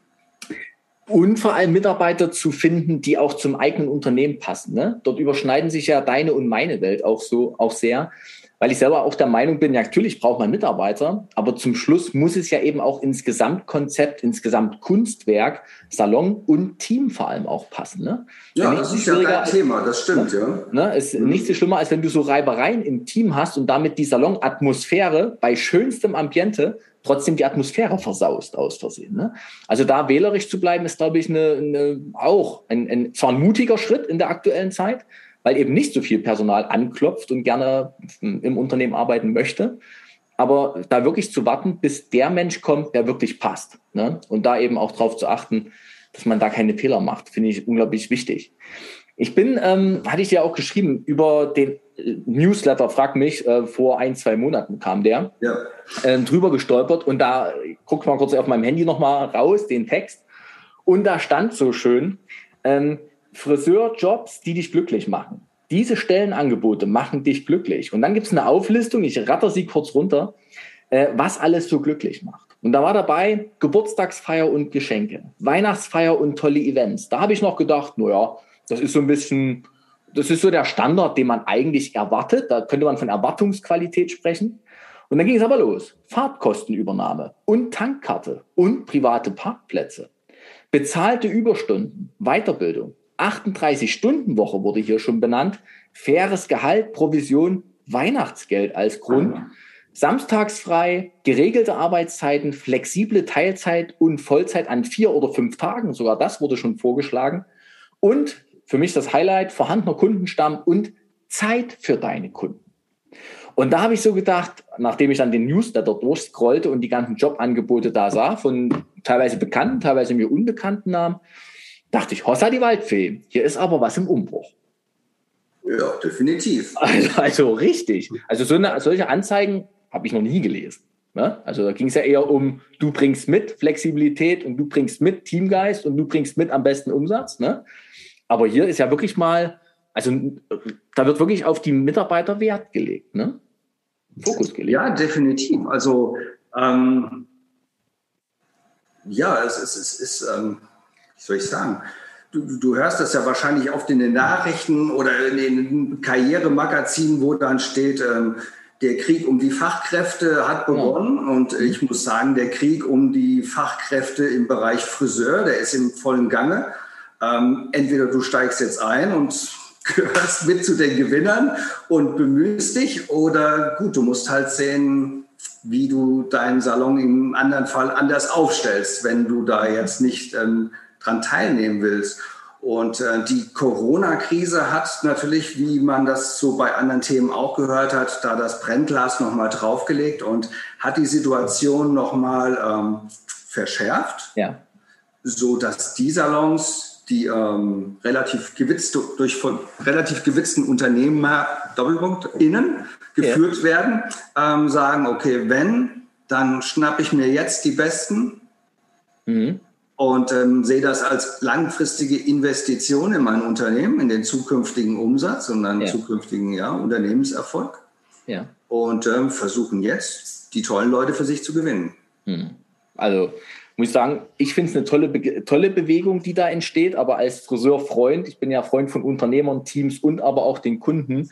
Speaker 1: Und vor allem Mitarbeiter zu finden, die auch zum eigenen Unternehmen passen. Ne? Dort überschneiden sich ja deine und meine Welt auch so auch sehr. Weil ich selber auch der Meinung bin, ja, natürlich braucht man Mitarbeiter, aber zum Schluss muss es ja eben auch ins Gesamtkonzept, ins Gesamtkunstwerk, Salon und Team vor allem auch passen. Ne?
Speaker 2: Ja, das ist ja dein Thema, das stimmt,
Speaker 1: ne? ja. Ne? Ist mhm. nichts so schlimmer, als wenn du so Reibereien im Team hast und damit die Salonatmosphäre bei schönstem Ambiente trotzdem die Atmosphäre versaust aus Versehen. Ne? Also da wählerisch zu bleiben, ist, glaube ich, eine, eine, auch ein, ein, zwar ein mutiger Schritt in der aktuellen Zeit, weil eben nicht so viel Personal anklopft und gerne im Unternehmen arbeiten möchte. Aber da wirklich zu warten, bis der Mensch kommt, der wirklich passt. Ne? Und da eben auch darauf zu achten, dass man da keine Fehler macht, finde ich unglaublich wichtig. Ich bin, ähm, hatte ich dir auch geschrieben, über den Newsletter, frag mich, äh, vor ein, zwei Monaten kam der, ja. äh, drüber gestolpert und da guck mal kurz auf meinem Handy nochmal raus, den Text. Und da stand so schön, ähm, Friseurjobs, die dich glücklich machen. Diese Stellenangebote machen dich glücklich. Und dann gibt es eine Auflistung, ich ratter sie kurz runter, äh, was alles so glücklich macht. Und da war dabei Geburtstagsfeier und Geschenke, Weihnachtsfeier und tolle Events. Da habe ich noch gedacht, naja, das ist so ein bisschen, das ist so der Standard, den man eigentlich erwartet. Da könnte man von Erwartungsqualität sprechen. Und dann ging es aber los. Fahrtkostenübernahme und Tankkarte und private Parkplätze. Bezahlte Überstunden, Weiterbildung, 38-Stunden-Woche wurde hier schon benannt, faires Gehalt, Provision, Weihnachtsgeld als Grund, samstagsfrei, geregelte Arbeitszeiten, flexible Teilzeit und Vollzeit an vier oder fünf Tagen, sogar das wurde schon vorgeschlagen. Und für mich das Highlight, vorhandener Kundenstamm und Zeit für deine Kunden. Und da habe ich so gedacht, nachdem ich dann den Newsletter durchscrollte und die ganzen Jobangebote da sah, von teilweise bekannten, teilweise mir unbekannten Namen, dachte ich, Hossa die Waldfee, hier ist aber was im Umbruch.
Speaker 2: Ja, definitiv.
Speaker 1: Also, also richtig. Also so eine, solche Anzeigen habe ich noch nie gelesen. Ne? Also da ging es ja eher um, du bringst mit Flexibilität und du bringst mit Teamgeist und du bringst mit am besten Umsatz. Ne? Aber hier ist ja wirklich mal, also da wird wirklich auf die Mitarbeiter Wert gelegt, ne?
Speaker 2: Fokus gelegt. Ja, definitiv. Also ähm, ja, es, es, es ist, ähm, wie soll ich sagen, du, du hörst das ja wahrscheinlich oft in den Nachrichten oder in den Karrieremagazinen, wo dann steht, ähm, der Krieg um die Fachkräfte hat begonnen. Und ich muss sagen, der Krieg um die Fachkräfte im Bereich Friseur, der ist im vollen Gange. Ähm, entweder du steigst jetzt ein und gehörst mit zu den Gewinnern und bemühst dich, oder gut, du musst halt sehen, wie du deinen Salon im anderen Fall anders aufstellst, wenn du da jetzt nicht ähm, dran teilnehmen willst. Und äh, die Corona-Krise hat natürlich, wie man das so bei anderen Themen auch gehört hat, da das Brennglas nochmal draufgelegt und hat die Situation nochmal ähm, verschärft, ja. so dass die Salons, die ähm, relativ gewitzt, durch von relativ gewitzten Unternehmer, Doppelpunkt, innen geführt ja. werden, ähm, sagen, okay, wenn, dann schnappe ich mir jetzt die Besten. Mhm und ähm, sehe das als langfristige Investition in mein Unternehmen, in den zukünftigen Umsatz und dann ja. zukünftigen ja, Unternehmenserfolg. Ja. Und ähm, versuchen jetzt, die tollen Leute für sich zu gewinnen. Hm.
Speaker 1: Also muss ich sagen, ich finde es eine tolle, Be tolle Bewegung, die da entsteht, aber als Friseurfreund, ich bin ja Freund von Unternehmern, Teams und aber auch den Kunden,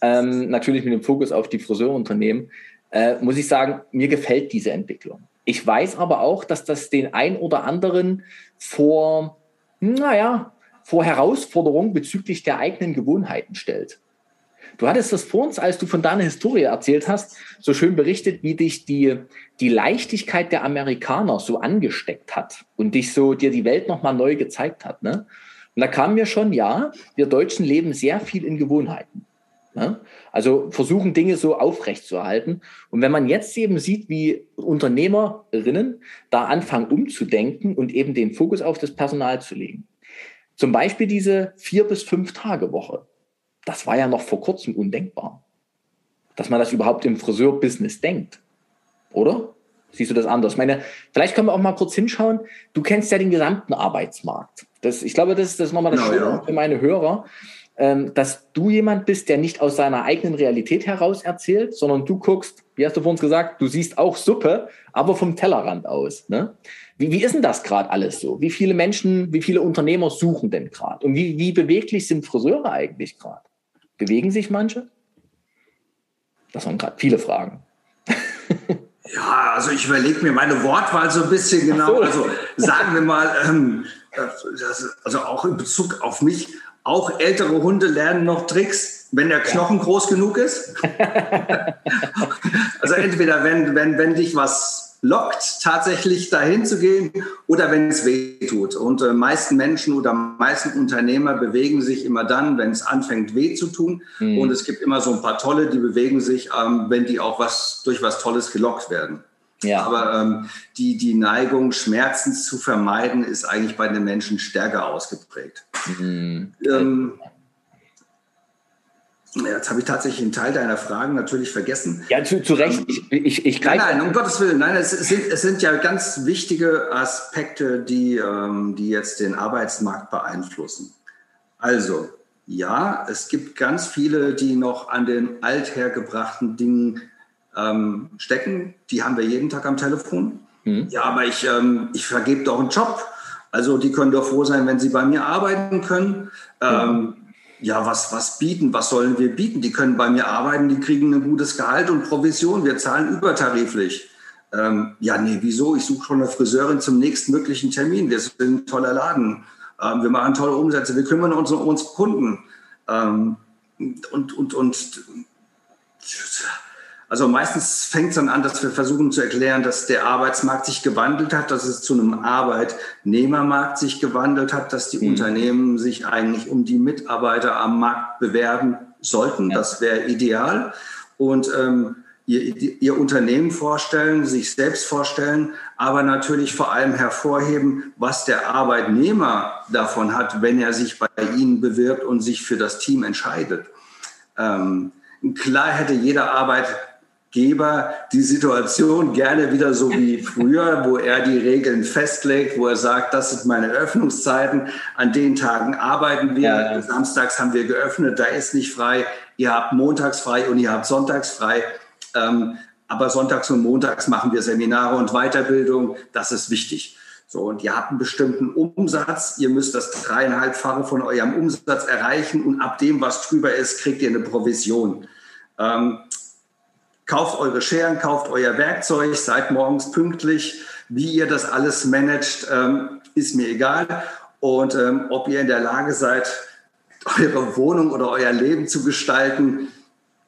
Speaker 1: ähm, natürlich mit dem Fokus auf die Friseurunternehmen, äh, muss ich sagen, mir gefällt diese Entwicklung. Ich weiß aber auch, dass das den ein oder anderen vor, naja, vor Herausforderungen bezüglich der eigenen Gewohnheiten stellt. Du hattest das vor uns, als du von deiner Historie erzählt hast, so schön berichtet, wie dich die, die Leichtigkeit der Amerikaner so angesteckt hat und dich so dir die Welt nochmal neu gezeigt hat. Ne? Und da kam mir schon, ja, wir Deutschen leben sehr viel in Gewohnheiten. Ne? Also versuchen Dinge so aufrechtzuerhalten. Und wenn man jetzt eben sieht, wie Unternehmerinnen da anfangen umzudenken und eben den Fokus auf das Personal zu legen. Zum Beispiel diese vier bis fünf Tage Woche. Das war ja noch vor kurzem undenkbar. Dass man das überhaupt im Friseurbusiness denkt. Oder? Siehst du das anders? Ich meine, vielleicht können wir auch mal kurz hinschauen. Du kennst ja den gesamten Arbeitsmarkt. Das, ich glaube, das ist das nochmal das genau, Schöne ja. für meine Hörer dass du jemand bist, der nicht aus seiner eigenen Realität heraus erzählt, sondern du guckst, wie hast du vor uns gesagt, du siehst auch Suppe, aber vom Tellerrand aus. Ne? Wie, wie ist denn das gerade alles so? Wie viele Menschen, wie viele Unternehmer suchen denn gerade? Und wie, wie beweglich sind Friseure eigentlich gerade? Bewegen sich manche? Das waren gerade viele Fragen.
Speaker 2: ja, also ich überlege mir meine Wortwahl so ein bisschen genau. So. Also sagen wir mal, ähm, also auch in Bezug auf mich, auch ältere Hunde lernen noch Tricks, wenn der Knochen ja. groß genug ist. also entweder wenn, wenn, wenn dich was lockt, tatsächlich dahin zu gehen oder wenn es weh tut. Und äh, meisten Menschen oder meisten Unternehmer bewegen sich immer dann, wenn es anfängt weh zu tun. Mhm. Und es gibt immer so ein paar Tolle, die bewegen sich, ähm, wenn die auch was durch was Tolles gelockt werden. Ja. Aber ähm, die, die Neigung, Schmerzen zu vermeiden, ist eigentlich bei den Menschen stärker ausgeprägt. Mhm. Ähm, Jetzt habe ich tatsächlich einen Teil deiner Fragen natürlich vergessen.
Speaker 1: Ja, zu, zu Recht. Ich, ich, ich
Speaker 2: nein, nein, um Gottes Willen. Nein, es sind, es sind ja ganz wichtige Aspekte, die, ähm, die jetzt den Arbeitsmarkt beeinflussen. Also, ja, es gibt ganz viele, die noch an den althergebrachten Dingen ähm, stecken. Die haben wir jeden Tag am Telefon. Mhm. Ja, aber ich, ähm, ich vergebe doch einen Job. Also die können doch froh sein, wenn sie bei mir arbeiten können. Mhm ja, was, was bieten, was sollen wir bieten? Die können bei mir arbeiten, die kriegen ein gutes Gehalt und Provision, wir zahlen übertariflich. Ähm, ja, nee, wieso? Ich suche schon eine Friseurin zum nächstmöglichen Termin. Wir sind ein toller Laden. Ähm, wir machen tolle Umsätze. Wir kümmern uns um unsere Kunden. Ähm, und, und, und also meistens fängt es dann an, dass wir versuchen zu erklären, dass der Arbeitsmarkt sich gewandelt hat, dass es zu einem Arbeitnehmermarkt sich gewandelt hat, dass die mhm. Unternehmen sich eigentlich um die Mitarbeiter am Markt bewerben sollten. Ja. Das wäre ideal. Und ähm, ihr, ihr Unternehmen vorstellen, sich selbst vorstellen, aber natürlich vor allem hervorheben, was der Arbeitnehmer davon hat, wenn er sich bei Ihnen bewirbt und sich für das Team entscheidet. Ähm, klar hätte jeder Arbeit Geber die Situation gerne wieder so wie früher, wo er die Regeln festlegt, wo er sagt, das sind meine Öffnungszeiten, an den Tagen arbeiten wir, ja. samstags haben wir geöffnet, da ist nicht frei, ihr habt montags frei und ihr habt sonntags frei. Ähm, aber sonntags und montags machen wir Seminare und Weiterbildung, das ist wichtig. So, und ihr habt einen bestimmten Umsatz, ihr müsst das dreieinhalbfache von eurem Umsatz erreichen und ab dem, was drüber ist, kriegt ihr eine Provision. Ähm, Kauft eure Scheren, kauft euer Werkzeug, seid morgens pünktlich. Wie ihr das alles managt, ähm, ist mir egal. Und ähm, ob ihr in der Lage seid, eure Wohnung oder euer Leben zu gestalten,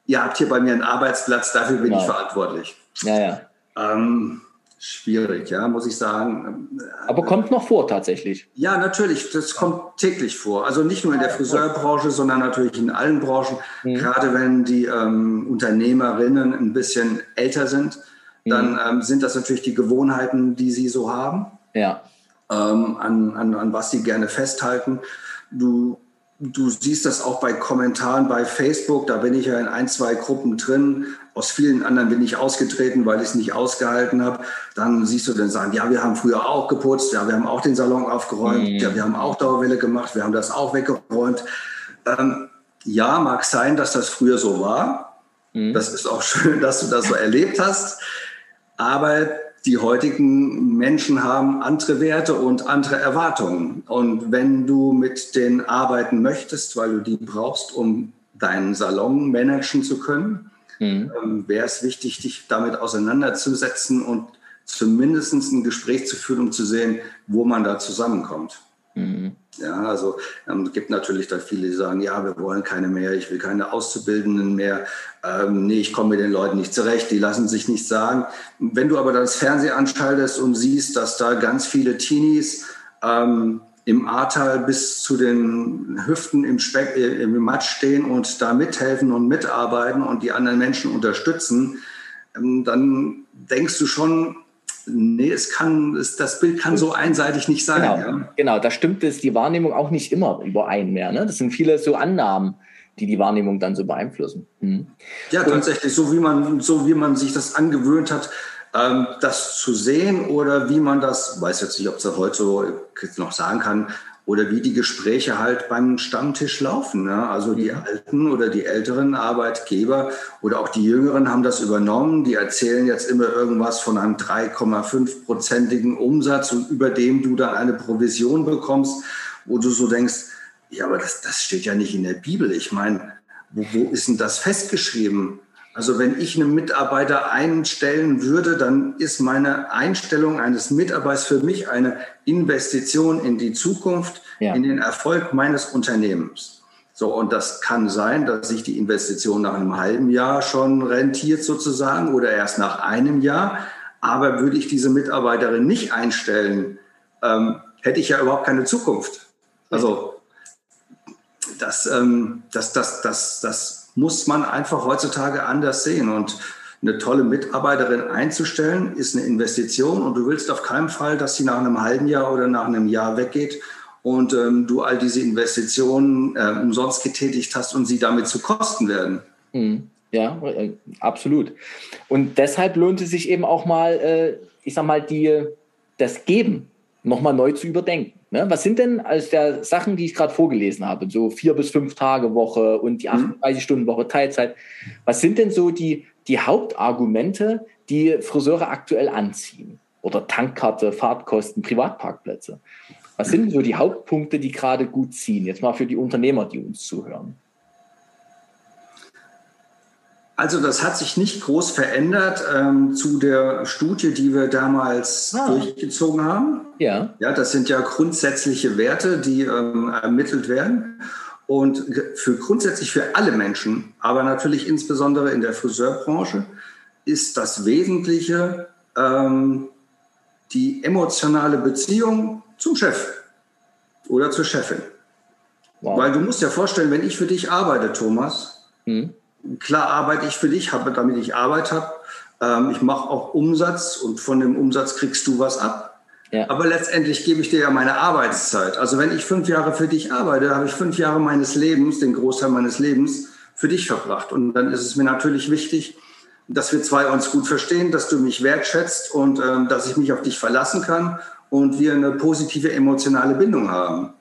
Speaker 2: ihr habt hier bei mir einen Arbeitsplatz, dafür bin genau. ich verantwortlich.
Speaker 1: Ja, ja.
Speaker 2: Ähm, schwierig, ja, muss ich sagen.
Speaker 1: Aber kommt noch vor tatsächlich.
Speaker 2: Ja, natürlich, das kommt täglich vor. Also nicht nur in der Friseurbranche, sondern natürlich in allen Branchen. Mhm. Gerade wenn die ähm, Unternehmerinnen ein bisschen älter sind, dann mhm. ähm, sind das natürlich die Gewohnheiten, die sie so haben.
Speaker 1: Ja.
Speaker 2: Ähm, an, an, an was sie gerne festhalten. Du Du siehst das auch bei Kommentaren bei Facebook, da bin ich ja in ein, zwei Gruppen drin. Aus vielen anderen bin ich ausgetreten, weil ich es nicht ausgehalten habe. Dann siehst du dann sagen, ja, wir haben früher auch geputzt, ja, wir haben auch den Salon aufgeräumt, mhm. ja, wir haben auch Dauerwelle gemacht, wir haben das auch weggeräumt. Ähm, ja, mag sein, dass das früher so war. Mhm. Das ist auch schön, dass du das so erlebt hast. Aber die heutigen Menschen haben andere Werte und andere Erwartungen. Und wenn du mit denen arbeiten möchtest, weil du die brauchst, um deinen Salon managen zu können, mhm. ähm, wäre es wichtig, dich damit auseinanderzusetzen und zumindest ein Gespräch zu führen, um zu sehen, wo man da zusammenkommt. Mhm. Ja, also ähm, es gibt natürlich da viele, die sagen, ja, wir wollen keine mehr, ich will keine Auszubildenden mehr, ähm, nee, ich komme mit den Leuten nicht zurecht, die lassen sich nichts sagen. Wenn du aber das Fernsehen anschaltest und siehst, dass da ganz viele Teenies ähm, im Ahrtal bis zu den Hüften im, Speck, äh, im Matsch stehen und da mithelfen und mitarbeiten und die anderen Menschen unterstützen, ähm, dann denkst du schon, nee, es kann, es, das Bild kann so einseitig nicht sein.
Speaker 1: Genau,
Speaker 2: ja?
Speaker 1: genau da stimmt es die Wahrnehmung auch nicht immer überein mehr. Ne? Das sind viele so Annahmen, die die Wahrnehmung dann so beeinflussen.
Speaker 2: Mhm. Ja, tatsächlich, so wie man, so wie man sich das angewöhnt hat, ähm, das zu sehen oder wie man das, weiß jetzt nicht, ob es heute so noch sagen kann, oder wie die Gespräche halt beim Stammtisch laufen. Ne? Also die mhm. alten oder die älteren Arbeitgeber oder auch die jüngeren haben das übernommen. Die erzählen jetzt immer irgendwas von einem 3,5-prozentigen Umsatz und über dem du dann eine Provision bekommst, wo du so denkst, ja, aber das, das steht ja nicht in der Bibel. Ich meine, wo, wo ist denn das festgeschrieben? Also wenn ich einen Mitarbeiter einstellen würde, dann ist meine Einstellung eines Mitarbeiters für mich eine Investition in die Zukunft, ja. in den Erfolg meines Unternehmens. So, und das kann sein, dass sich die Investition nach einem halben Jahr schon rentiert sozusagen oder erst nach einem Jahr. Aber würde ich diese Mitarbeiterin nicht einstellen, ähm, hätte ich ja überhaupt keine Zukunft. Also das, ähm, das, das, das, das muss man einfach heutzutage anders sehen. Und eine tolle Mitarbeiterin einzustellen, ist eine Investition und du willst auf keinen Fall, dass sie nach einem halben Jahr oder nach einem Jahr weggeht und ähm, du all diese Investitionen äh, umsonst getätigt hast und sie damit zu Kosten werden.
Speaker 1: Mhm. Ja, äh, absolut. Und deshalb lohnt es sich eben auch mal, äh, ich sag mal, die, das Geben nochmal neu zu überdenken. Ne? Was sind denn als der Sachen, die ich gerade vorgelesen habe, so vier bis fünf Tage Woche und die 38 mhm. Stunden Woche Teilzeit, was sind denn so die, die Hauptargumente, die Friseure aktuell anziehen? Oder Tankkarte, Fahrtkosten, Privatparkplätze. Was sind so die Hauptpunkte, die gerade gut ziehen? Jetzt mal für die Unternehmer, die uns zuhören.
Speaker 2: Also das hat sich nicht groß verändert ähm, zu der Studie, die wir damals ah. durchgezogen haben. Ja. Ja, das sind ja grundsätzliche Werte, die ähm, ermittelt werden. Und für grundsätzlich für alle Menschen, aber natürlich insbesondere in der Friseurbranche, ist das Wesentliche ähm, die emotionale Beziehung zum Chef oder zur Chefin. Wow. Weil du musst dir vorstellen, wenn ich für dich arbeite, Thomas, hm klar arbeite ich für dich, habe, damit ich Arbeit habe. Ähm, ich mache auch Umsatz und von dem Umsatz kriegst du was ab. Ja. Aber letztendlich gebe ich dir ja meine Arbeitszeit. Also wenn ich fünf Jahre für dich arbeite, habe ich fünf Jahre meines Lebens, den Großteil meines Lebens, für dich verbracht. Und dann ist es mir natürlich wichtig, dass wir zwei uns gut verstehen, dass du mich wertschätzt und ähm, dass ich mich auf dich verlassen kann und wir eine positive emotionale Bindung haben.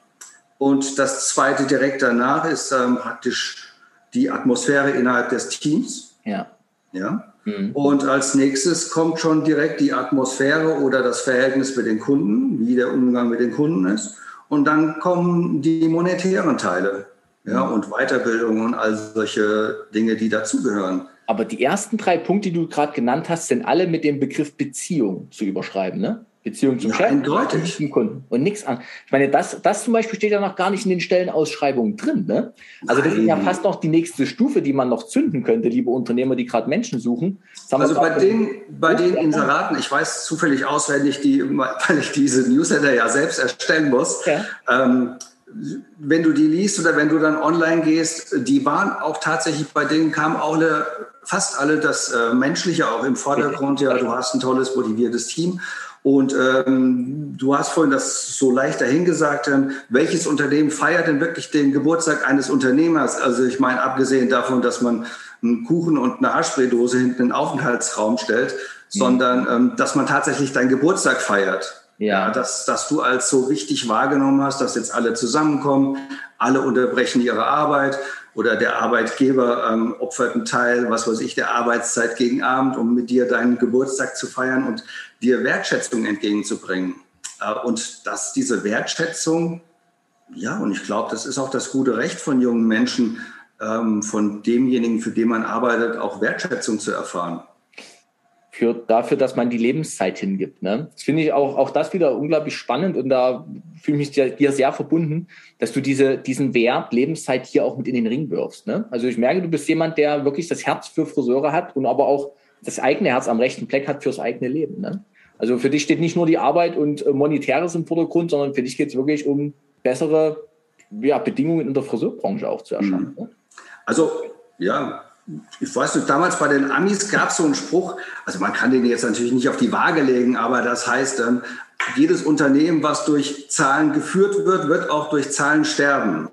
Speaker 2: Und das zweite direkt danach ist ähm, praktisch die Atmosphäre innerhalb des Teams. Ja. Ja. Mhm. Und als nächstes kommt schon direkt die Atmosphäre oder das Verhältnis mit den Kunden, wie der Umgang mit den Kunden ist. Und dann kommen die monetären Teile. Ja, mhm. und Weiterbildung und all solche Dinge, die dazugehören.
Speaker 1: Aber die ersten drei Punkte, die du gerade genannt hast, sind alle mit dem Begriff Beziehung zu überschreiben, ne? Beziehung zum ja, Chef
Speaker 2: eindeutig.
Speaker 1: zum Kunden und nichts an. Ich meine, das, das zum Beispiel steht ja noch gar nicht in den Stellenausschreibungen drin. Ne? Also das ist ja fast noch die nächste Stufe, die man noch zünden könnte, liebe Unternehmer, die gerade Menschen suchen.
Speaker 2: Also bei den, bei den Inseraten, ich weiß zufällig auswendig, die, weil ich diese Newsletter ja selbst erstellen muss, ja. ähm, wenn du die liest oder wenn du dann online gehst, die waren auch tatsächlich, bei denen kam auch eine, fast alle das äh, Menschliche auch im Vordergrund. Ja, du hast ein tolles, motiviertes Team. Und ähm, du hast vorhin das so leicht dahingesagt, ähm, welches Unternehmen feiert denn wirklich den Geburtstag eines Unternehmers? Also ich meine, abgesehen davon, dass man einen Kuchen und eine Haarspray-Dose hinten in den Aufenthaltsraum stellt, mhm. sondern ähm, dass man tatsächlich deinen Geburtstag feiert. Ja. ja, dass, dass du als so wichtig wahrgenommen hast, dass jetzt alle zusammenkommen, alle unterbrechen ihre Arbeit oder der Arbeitgeber ähm, opfert einen Teil, was weiß ich, der Arbeitszeit gegen Abend, um mit dir deinen Geburtstag zu feiern und dir Wertschätzung entgegenzubringen. Äh, und dass diese Wertschätzung, ja, und ich glaube, das ist auch das gute Recht von jungen Menschen, ähm, von demjenigen, für den man arbeitet, auch Wertschätzung zu erfahren
Speaker 1: für, dafür, dass man die Lebenszeit hingibt. Ne? Das finde ich auch, auch das wieder unglaublich spannend und da fühle ich mich dir sehr verbunden, dass du diese, diesen Wert Lebenszeit hier auch mit in den Ring wirfst. Ne? Also ich merke, du bist jemand, der wirklich das Herz für Friseure hat und aber auch das eigene Herz am rechten Fleck hat fürs eigene Leben. Ne? Also für dich steht nicht nur die Arbeit und äh, Monetäres im Vordergrund, sondern für dich geht es wirklich um bessere ja, Bedingungen in der Friseurbranche auch zu erschaffen. Mhm. Ne?
Speaker 2: Also ja, ich weiß nicht, damals bei den Amis gab es so einen Spruch, also man kann den jetzt natürlich nicht auf die Waage legen, aber das heißt, ähm, jedes Unternehmen, was durch Zahlen geführt wird, wird auch durch Zahlen sterben.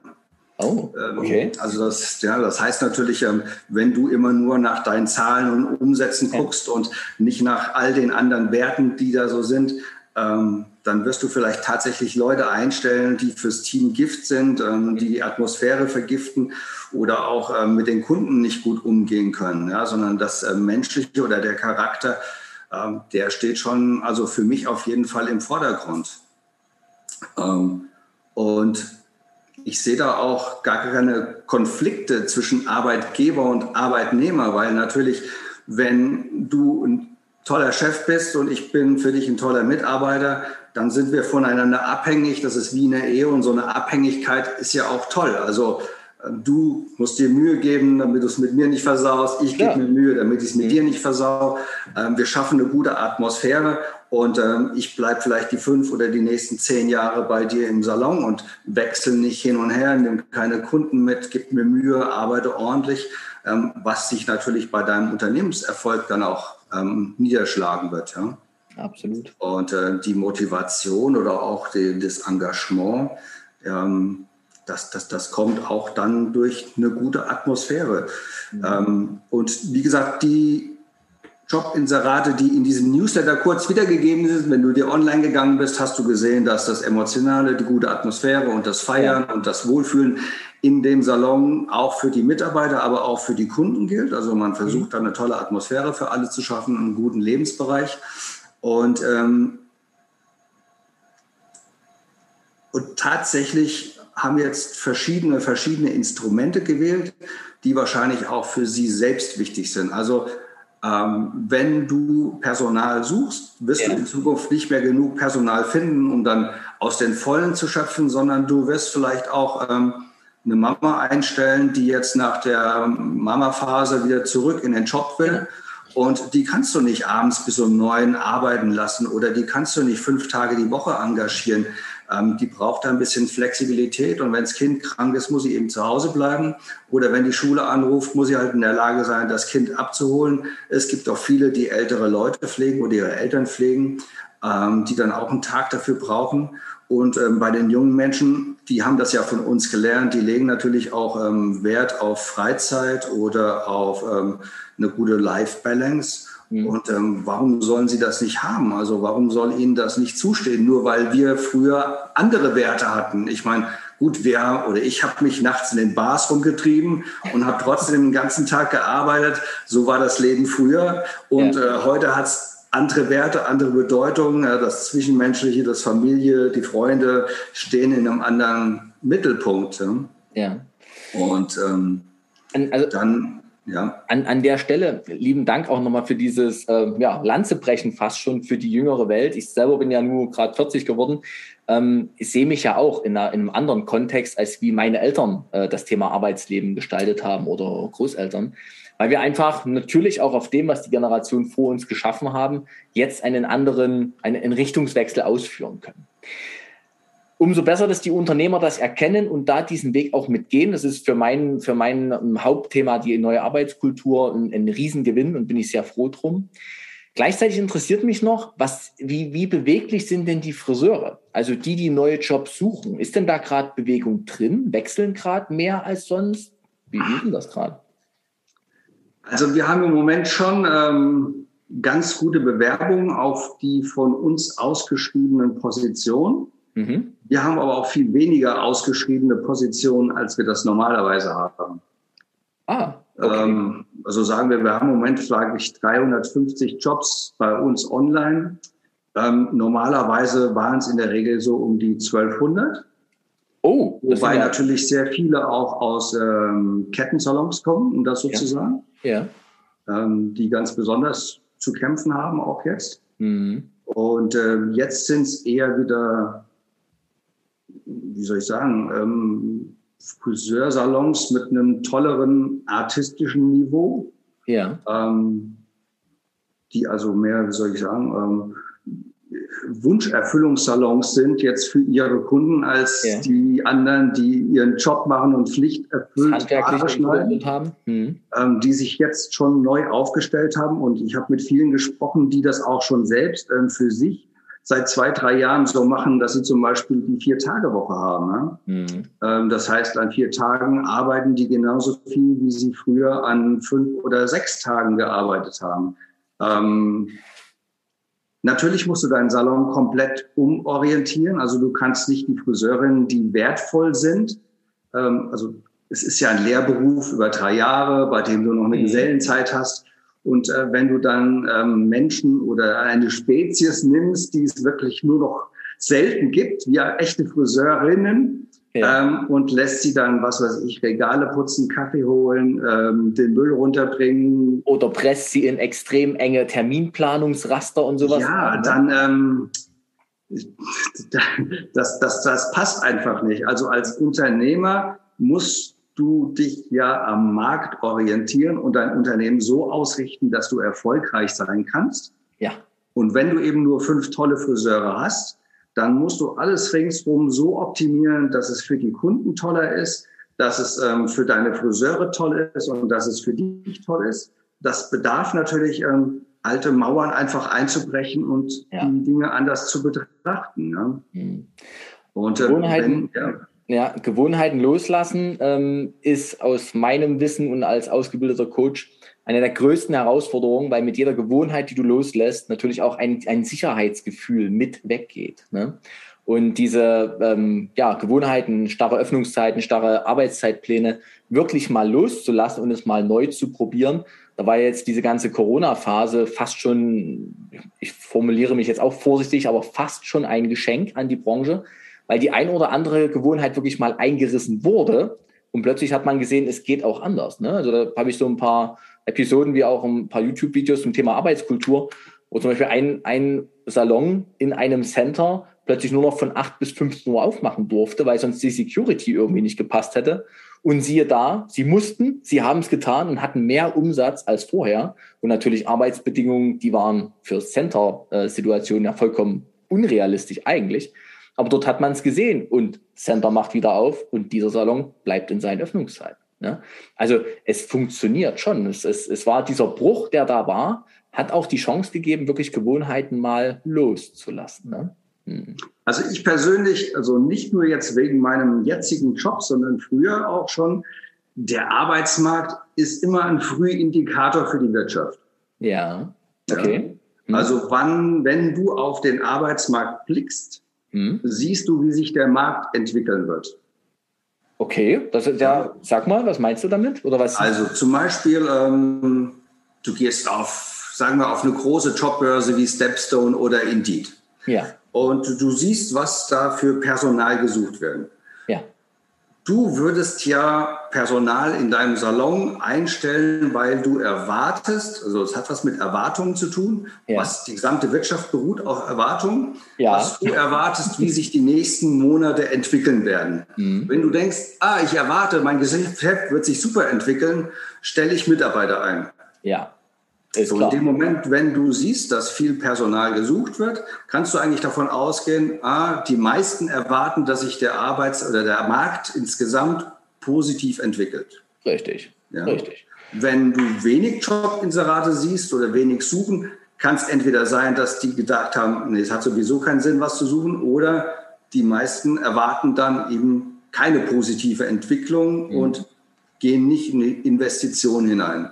Speaker 2: Oh, ähm, okay. Also das, ja, das heißt natürlich, ähm, wenn du immer nur nach deinen Zahlen und Umsätzen guckst und nicht nach all den anderen Werten, die da so sind, ähm, dann wirst du vielleicht tatsächlich Leute einstellen, die fürs Team Gift sind, ähm, die die Atmosphäre vergiften oder auch ähm, mit den Kunden nicht gut umgehen können, ja, sondern das äh, Menschliche oder der Charakter, ähm, der steht schon, also für mich auf jeden Fall im Vordergrund. Ähm, und ich sehe da auch gar keine Konflikte zwischen Arbeitgeber und Arbeitnehmer, weil natürlich, wenn du ein toller Chef bist und ich bin für dich ein toller Mitarbeiter, dann sind wir voneinander abhängig. Das ist wie eine Ehe und so eine Abhängigkeit ist ja auch toll. Also du musst dir Mühe geben, damit du es mit mir nicht versaust. Ich gebe ja. mir Mühe, damit ich es mit mhm. dir nicht versau. Ähm, wir schaffen eine gute Atmosphäre und ähm, ich bleibe vielleicht die fünf oder die nächsten zehn Jahre bei dir im Salon und wechsle nicht hin und her, nehme keine Kunden mit, gib mir Mühe, arbeite ordentlich, ähm, was sich natürlich bei deinem Unternehmenserfolg dann auch niederschlagen wird. Ja?
Speaker 1: Absolut.
Speaker 2: Und äh, die Motivation oder auch die, das Engagement, ähm, das, das, das kommt auch dann durch eine gute Atmosphäre. Mhm. Ähm, und wie gesagt, die Jobinserate, die in diesem Newsletter kurz wiedergegeben sind, wenn du dir online gegangen bist, hast du gesehen, dass das Emotionale, die gute Atmosphäre und das Feiern und das Wohlfühlen in dem Salon auch für die Mitarbeiter, aber auch für die Kunden gilt. Also man versucht mhm. da eine tolle Atmosphäre für alle zu schaffen, einen guten Lebensbereich. Und, ähm, und tatsächlich haben jetzt verschiedene, verschiedene Instrumente gewählt, die wahrscheinlich auch für Sie selbst wichtig sind. Also ähm, wenn du Personal suchst, wirst ja. du in Zukunft nicht mehr genug Personal finden, um dann aus den Vollen zu schöpfen, sondern du wirst vielleicht auch ähm, eine Mama einstellen, die jetzt nach der Mama-Phase wieder zurück in den Job will. Ja und die kannst du nicht abends bis um neun arbeiten lassen oder die kannst du nicht fünf Tage die Woche engagieren. Ähm, die braucht da ein bisschen Flexibilität. Und wenn das Kind krank ist, muss sie eben zu Hause bleiben. Oder wenn die Schule anruft, muss sie halt in der Lage sein, das Kind abzuholen. Es gibt auch viele, die ältere Leute pflegen oder ihre Eltern pflegen, ähm, die dann auch einen Tag dafür brauchen. Und ähm, bei den jungen Menschen, die haben das ja von uns gelernt, die legen natürlich auch ähm, Wert auf Freizeit oder auf ähm, eine gute Life-Balance. Mhm. Und ähm, warum sollen sie das nicht haben? Also warum soll ihnen das nicht zustehen? Nur weil wir früher andere Werte hatten. Ich meine, gut, wer oder ich habe mich nachts in den Bars rumgetrieben und habe trotzdem den ganzen Tag gearbeitet. So war das Leben früher. Und ja. äh, heute hat es andere Werte, andere Bedeutungen. Das Zwischenmenschliche, das Familie, die Freunde stehen in einem anderen Mittelpunkt.
Speaker 1: Ja.
Speaker 2: Und ähm, also, dann, ja.
Speaker 1: An, an der Stelle, lieben Dank auch nochmal für dieses äh, ja, Lanzebrechen fast schon für die jüngere Welt. Ich selber bin ja nur gerade 40 geworden. Ähm, ich sehe mich ja auch in, einer, in, einem anderen Kontext, als wie meine Eltern äh, das Thema Arbeitsleben gestaltet haben oder Großeltern weil wir einfach natürlich auch auf dem, was die Generation vor uns geschaffen haben, jetzt einen anderen, einen Richtungswechsel ausführen können. Umso besser, dass die Unternehmer das erkennen und da diesen Weg auch mitgehen. Das ist für mein, für mein ähm, Hauptthema die neue Arbeitskultur ein, ein Riesengewinn und bin ich sehr froh drum. Gleichzeitig interessiert mich noch, was, wie, wie beweglich sind denn die Friseure? Also die, die neue Jobs suchen. Ist denn da gerade Bewegung drin? Wechseln gerade mehr als sonst? Wie ist denn das gerade?
Speaker 2: Also wir haben im Moment schon ähm, ganz gute Bewerbungen auf die von uns ausgeschriebenen Positionen. Mhm. Wir haben aber auch viel weniger ausgeschriebene Positionen, als wir das normalerweise haben. Ah, okay. Ähm, also sagen wir, wir haben im Moment, ich, 350 Jobs bei uns online. Ähm, normalerweise waren es in der Regel so um die 1200. Oh, wobei natürlich sehr viele auch aus ähm, Kettensalons kommen, um das so ja. ja. ähm, die ganz besonders zu kämpfen haben, auch jetzt. Mhm. Und ähm, jetzt sind es eher wieder, wie soll ich sagen, ähm, Friseursalons mit einem tolleren artistischen Niveau. Ja. Ähm, die also mehr, wie soll ich sagen, ähm, Wunscherfüllungssalons sind jetzt für ihre Kunden als ja. die anderen, die ihren Job machen und Pflicht erfüllt haben, hm. ähm, die sich jetzt schon neu aufgestellt haben. Und ich habe mit vielen gesprochen, die das auch schon selbst ähm, für sich seit zwei, drei Jahren so machen, dass sie zum Beispiel die Vier-Tage-Woche haben. Ne? Mhm. Ähm, das heißt, an vier Tagen arbeiten die genauso viel, wie sie früher an fünf oder sechs Tagen gearbeitet haben. Natürlich musst du deinen Salon komplett umorientieren. Also du kannst nicht die Friseurinnen, die wertvoll sind. Ähm, also es ist ja ein Lehrberuf über drei Jahre, bei dem du noch eine mhm. Gesellenzeit hast. Und äh, wenn du dann ähm, Menschen oder eine Spezies nimmst, die es wirklich nur noch selten gibt, wie echte Friseurinnen, ja. ähm, und lässt sie dann, was weiß ich, Regale putzen, Kaffee holen, ähm, den Müll runterbringen.
Speaker 1: Oder presst sie in extrem enge Terminplanungsraster und sowas.
Speaker 2: Ja, ne? dann ähm, das, das, das passt einfach nicht. Also als Unternehmer musst du dich ja am Markt orientieren und dein Unternehmen so ausrichten, dass du erfolgreich sein kannst.
Speaker 1: Ja.
Speaker 2: Und wenn du eben nur fünf tolle Friseure hast, dann musst du alles ringsrum so optimieren, dass es für die Kunden toller ist, dass es ähm, für deine Friseure toll ist und dass es für dich toll ist. Das bedarf natürlich ähm, alte Mauern einfach einzubrechen und ja. die Dinge anders zu betrachten. Ja? Mhm.
Speaker 1: Und äh, Gewohnheiten, wenn, ja. ja. Gewohnheiten loslassen ähm, ist aus meinem Wissen und als ausgebildeter Coach eine der größten Herausforderungen, weil mit jeder Gewohnheit, die du loslässt, natürlich auch ein, ein Sicherheitsgefühl mit weggeht. Ne? Und diese ähm, ja, Gewohnheiten, starre Öffnungszeiten, starre Arbeitszeitpläne wirklich mal loszulassen und es mal neu zu probieren, da war jetzt diese ganze Corona-Phase fast schon, ich formuliere mich jetzt auch vorsichtig, aber fast schon ein Geschenk an die Branche, weil die ein oder andere Gewohnheit wirklich mal eingerissen wurde. Und plötzlich hat man gesehen, es geht auch anders. Ne? Also da habe ich so ein paar Episoden wie auch ein paar YouTube-Videos zum Thema Arbeitskultur, wo zum Beispiel ein, ein Salon in einem Center plötzlich nur noch von 8 bis 15 Uhr aufmachen durfte, weil sonst die Security irgendwie nicht gepasst hätte. Und siehe da, sie mussten, sie haben es getan und hatten mehr Umsatz als vorher. Und natürlich Arbeitsbedingungen, die waren für Center-Situationen ja vollkommen unrealistisch eigentlich. Aber dort hat man es gesehen und Center macht wieder auf und dieser Salon bleibt in seinen Öffnungszeiten. Ne? Also es funktioniert schon. Es, es, es war dieser Bruch, der da war, hat auch die Chance gegeben, wirklich Gewohnheiten mal loszulassen. Ne?
Speaker 2: Also ich persönlich, also nicht nur jetzt wegen meinem jetzigen Job, sondern früher auch schon, der Arbeitsmarkt ist immer ein Frühindikator für die Wirtschaft.
Speaker 1: Ja, okay.
Speaker 2: Ja? Also wann, wenn du auf den Arbeitsmarkt blickst, hm. siehst du, wie sich der Markt entwickeln wird.
Speaker 1: Okay, das ist ja, sag mal, was meinst du damit? Oder was?
Speaker 2: Also zum Beispiel, ähm, du gehst auf, sagen wir, auf eine große Jobbörse wie Stepstone oder Indeed.
Speaker 1: Ja
Speaker 2: und du siehst, was da für Personal gesucht werden. Du würdest ja Personal in deinem Salon einstellen, weil du erwartest, also es hat was mit Erwartungen zu tun, ja. was die gesamte Wirtschaft beruht auf Erwartungen, ja. was du erwartest, wie sich die nächsten Monate entwickeln werden. Mhm. Wenn du denkst, ah, ich erwarte, mein Geschäft wird sich super entwickeln, stelle ich Mitarbeiter ein.
Speaker 1: Ja.
Speaker 2: Ist so, in dem Moment, wenn du siehst, dass viel Personal gesucht wird, kannst du eigentlich davon ausgehen, ah, die meisten erwarten, dass sich der Arbeits- oder der Markt insgesamt positiv entwickelt.
Speaker 1: Richtig, ja. richtig.
Speaker 2: Wenn du wenig Jobinserate siehst oder wenig suchen, kann es entweder sein, dass die gedacht haben, nee, es hat sowieso keinen Sinn, was zu suchen, oder die meisten erwarten dann eben keine positive Entwicklung mhm. und gehen nicht in die Investition hinein.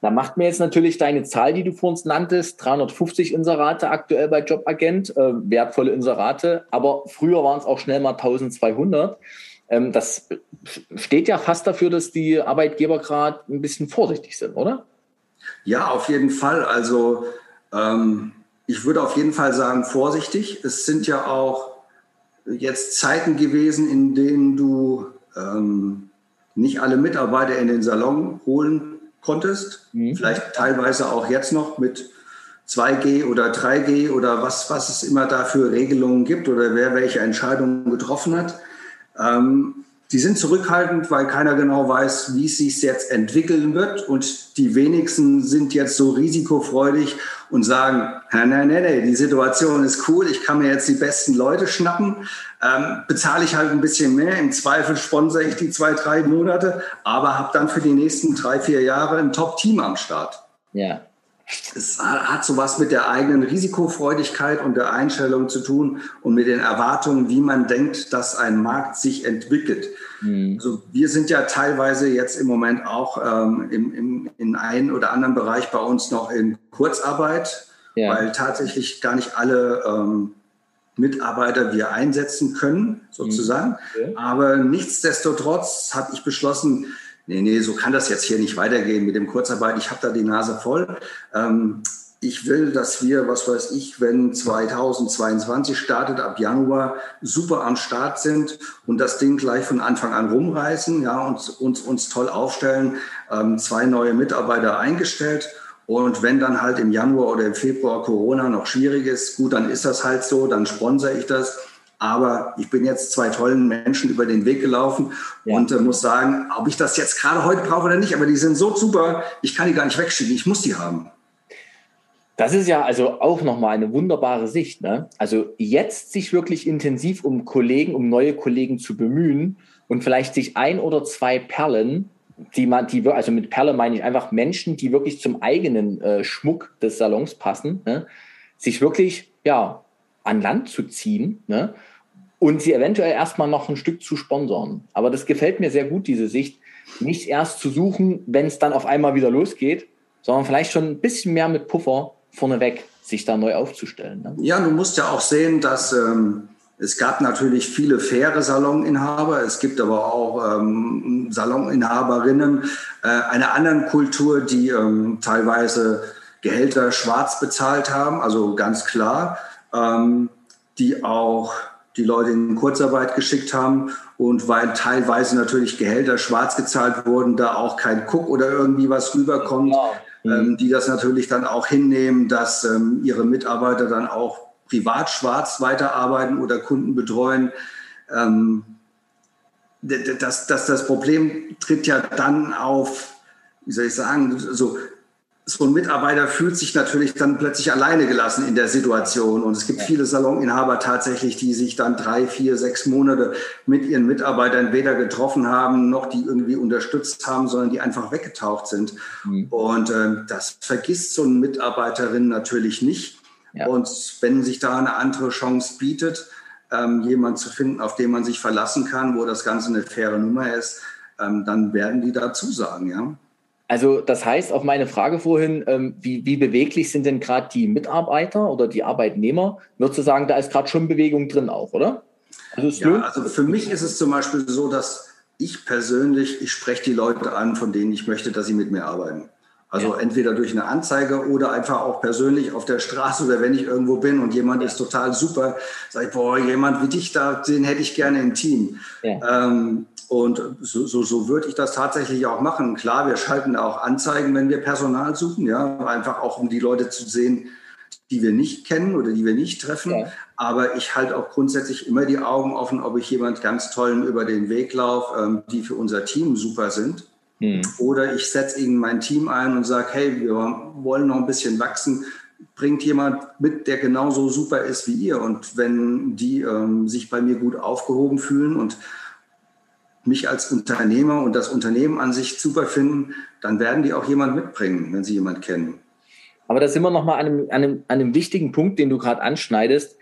Speaker 1: Da macht mir jetzt natürlich deine Zahl, die du vor uns nanntest, 350 Inserate aktuell bei Jobagent, äh, wertvolle Inserate, aber früher waren es auch schnell mal 1200. Ähm, das steht ja fast dafür, dass die Arbeitgeber gerade ein bisschen vorsichtig sind, oder?
Speaker 2: Ja, auf jeden Fall. Also ähm, ich würde auf jeden Fall sagen, vorsichtig. Es sind ja auch jetzt Zeiten gewesen, in denen du ähm, nicht alle Mitarbeiter in den Salon holen konntest. Mhm. Vielleicht teilweise auch jetzt noch mit 2G oder 3G oder was, was es immer da für Regelungen gibt oder wer welche Entscheidungen getroffen hat. Ähm, die sind zurückhaltend, weil keiner genau weiß, wie es sich jetzt entwickeln wird. Und die wenigsten sind jetzt so risikofreudig und sagen, nein, nein, nein, die Situation ist cool, ich kann mir jetzt die besten Leute schnappen, ähm, bezahle ich halt ein bisschen mehr, im Zweifel sponsere ich die zwei, drei Monate, aber habe dann für die nächsten drei, vier Jahre ein Top-Team am Start.
Speaker 1: Ja,
Speaker 2: es hat sowas mit der eigenen Risikofreudigkeit und der Einstellung zu tun und mit den Erwartungen, wie man denkt, dass ein Markt sich entwickelt. Mhm. Also wir sind ja teilweise jetzt im Moment auch ähm, im, im, in einem oder anderen Bereich bei uns noch in Kurzarbeit, ja. weil tatsächlich gar nicht alle ähm, Mitarbeiter wir einsetzen können, sozusagen. Mhm. Okay. Aber nichtsdestotrotz habe ich beschlossen, nee, nee, so kann das jetzt hier nicht weitergehen mit dem Kurzarbeit. Ich habe da die Nase voll. Ähm, ich will, dass wir, was weiß ich, wenn 2022 startet, ab Januar super am Start sind und das Ding gleich von Anfang an rumreißen, ja, und uns, uns toll aufstellen, ähm, zwei neue Mitarbeiter eingestellt. Und wenn dann halt im Januar oder im Februar Corona noch schwierig ist, gut, dann ist das halt so, dann sponsere ich das. Aber ich bin jetzt zwei tollen Menschen über den Weg gelaufen ja. und äh, muss sagen, ob ich das jetzt gerade heute brauche oder nicht, aber die sind so super, ich kann die gar nicht wegschieben, ich muss die haben.
Speaker 1: Das ist ja also auch nochmal eine wunderbare Sicht. Ne? Also jetzt sich wirklich intensiv um Kollegen, um neue Kollegen zu bemühen und vielleicht sich ein oder zwei Perlen, die man, die, also mit Perle meine ich einfach Menschen, die wirklich zum eigenen äh, Schmuck des Salons passen, ne? sich wirklich ja, an Land zu ziehen ne? Und sie eventuell erstmal noch ein Stück zu sponsern. Aber das gefällt mir sehr gut, diese Sicht, nicht erst zu suchen, wenn es dann auf einmal wieder losgeht, sondern vielleicht schon ein bisschen mehr mit Puffer vorneweg sich da neu aufzustellen. Ne?
Speaker 2: Ja, du musst ja auch sehen, dass ähm, es gab natürlich viele faire Saloninhaber, es gibt aber auch ähm, Saloninhaberinnen äh, einer anderen Kultur, die ähm, teilweise Gehälter schwarz bezahlt haben, also ganz klar, ähm, die auch die Leute in Kurzarbeit geschickt haben und weil teilweise natürlich Gehälter schwarz gezahlt wurden, da auch kein Cook oder irgendwie was rüberkommt. Genau ähm, die das natürlich dann auch hinnehmen, dass ähm, ihre Mitarbeiter dann auch privat schwarz weiterarbeiten oder Kunden betreuen. Ähm, das, das, das Problem tritt ja dann auf, wie soll ich sagen, so so ein Mitarbeiter fühlt sich natürlich dann plötzlich alleine gelassen in der Situation. Und es gibt viele Saloninhaber tatsächlich, die sich dann drei, vier, sechs Monate mit ihren Mitarbeitern weder getroffen haben, noch die irgendwie unterstützt haben, sondern die einfach weggetaucht sind. Mhm. Und äh, das vergisst so eine Mitarbeiterin natürlich nicht. Ja. Und wenn sich da eine andere Chance bietet, ähm, jemand zu finden, auf den man sich verlassen kann, wo das Ganze eine faire Nummer ist, ähm, dann werden die da zusagen, ja.
Speaker 1: Also das heißt, auf meine Frage vorhin, ähm, wie, wie beweglich sind denn gerade die Mitarbeiter oder die Arbeitnehmer, würdest du sagen, da ist gerade schon Bewegung drin auch, oder?
Speaker 2: Also, ja, also für mich ist es zum Beispiel so, dass ich persönlich, ich spreche die Leute an, von denen ich möchte, dass sie mit mir arbeiten. Also ja. entweder durch eine Anzeige oder einfach auch persönlich auf der Straße oder wenn ich irgendwo bin und jemand ist total super, sage ich, boah, jemand wie dich da, den hätte ich gerne im Team. Ja. Ähm, und so, so, so würde ich das tatsächlich auch machen. Klar, wir schalten auch Anzeigen, wenn wir Personal suchen, ja, einfach auch um die Leute zu sehen, die wir nicht kennen oder die wir nicht treffen. Ja. Aber ich halte auch grundsätzlich immer die Augen offen, ob ich jemand ganz tollen über den Weg laufe, ähm, die für unser Team super sind. Mhm. Oder ich setze ihnen mein Team ein und sage, hey, wir wollen noch ein bisschen wachsen. Bringt jemand mit, der genauso super ist wie ihr. Und wenn die ähm, sich bei mir gut aufgehoben fühlen und mich als Unternehmer und das Unternehmen an sich super finden, dann werden die auch jemand mitbringen, wenn sie jemand kennen.
Speaker 1: Aber da sind wir nochmal an einem, an, einem, einem wichtigen Punkt, den du gerade anschneidest.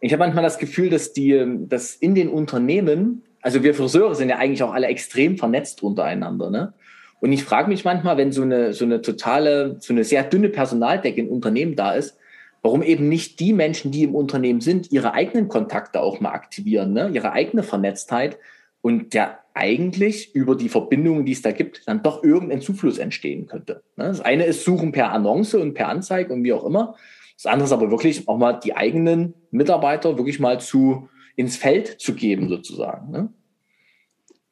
Speaker 1: Ich habe manchmal das Gefühl, dass die, dass in den Unternehmen, also wir Friseure sind ja eigentlich auch alle extrem vernetzt untereinander, ne? Und ich frage mich manchmal, wenn so eine, so eine totale, so eine sehr dünne Personaldecke im Unternehmen da ist, warum eben nicht die Menschen, die im Unternehmen sind, ihre eigenen Kontakte auch mal aktivieren, ne? ihre eigene Vernetztheit und ja eigentlich über die Verbindungen, die es da gibt, dann doch irgendein Zufluss entstehen könnte. Ne? Das eine ist Suchen per Annonce und per Anzeige und wie auch immer. Das andere ist aber wirklich auch mal die eigenen Mitarbeiter wirklich mal zu ins Feld zu geben sozusagen. Ne?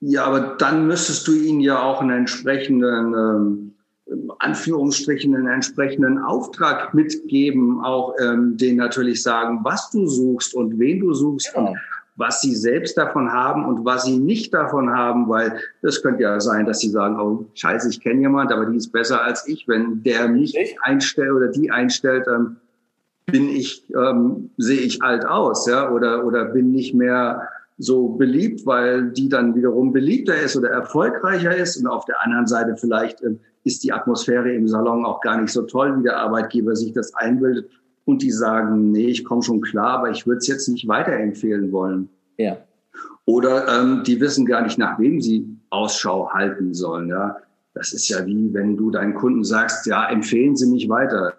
Speaker 2: Ja, aber dann müsstest du ihnen ja auch einen entsprechenden ähm Anführungsstrichen einen entsprechenden Auftrag mitgeben, auch ähm, denen natürlich sagen, was du suchst und wen du suchst genau. und was sie selbst davon haben und was sie nicht davon haben, weil das könnte ja sein, dass sie sagen, oh scheiße, ich kenne jemand, aber die ist besser als ich. Wenn der mich einstellt oder die einstellt, dann bin ich, ähm, sehe ich alt aus, ja, oder, oder bin nicht mehr so beliebt, weil die dann wiederum beliebter ist oder erfolgreicher ist. Und auf der anderen Seite vielleicht äh, ist die Atmosphäre im Salon auch gar nicht so toll, wie der Arbeitgeber sich das einbildet und die sagen, nee, ich komme schon klar, aber ich würde es jetzt nicht weiterempfehlen wollen. Ja. Oder ähm, die wissen gar nicht, nach wem sie Ausschau halten sollen. Ja, das ist ja wie, wenn du deinen Kunden sagst, ja, empfehlen Sie mich weiter.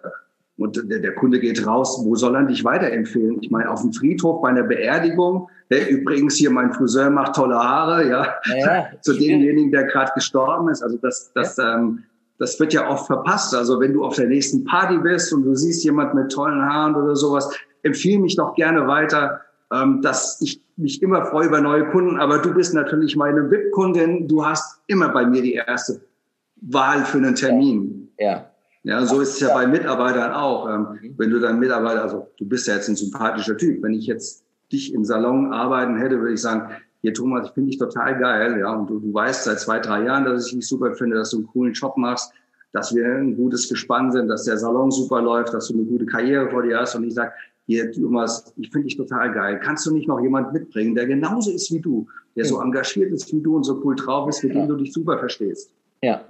Speaker 2: Und der, der Kunde geht raus, wo soll er dich weiterempfehlen? Ich meine, auf dem Friedhof bei einer Beerdigung, der übrigens hier mein Friseur macht tolle Haare, ja, ja zu demjenigen, der gerade gestorben ist. Also das, das, ja. ähm, das wird ja oft verpasst. Also wenn du auf der nächsten Party bist und du siehst jemand mit tollen Haaren oder sowas, empfehle mich doch gerne weiter, ähm, dass ich mich immer freue über neue Kunden. Aber du bist natürlich meine VIP-Kundin. Du hast immer bei mir die erste Wahl für einen Termin.
Speaker 1: Ja.
Speaker 2: Ja, so ist es ja bei Mitarbeitern auch. Ähm, mhm. wenn du dann Mitarbeiter, also du bist ja jetzt ein sympathischer Typ. Wenn ich jetzt dich im Salon arbeiten hätte, würde ich sagen, hier Thomas, ich finde dich total geil, ja, und du, du weißt seit zwei, drei Jahren, dass ich dich super finde, dass du einen coolen Job machst, dass wir ein gutes Gespann sind, dass der Salon super läuft, dass du eine gute Karriere vor dir hast und ich sage, hier Thomas, ich finde dich total geil. Kannst du nicht noch jemand mitbringen, der genauso ist wie du, der so engagiert ist wie du und so cool drauf ist, mit dem du dich super verstehst?
Speaker 1: Ja.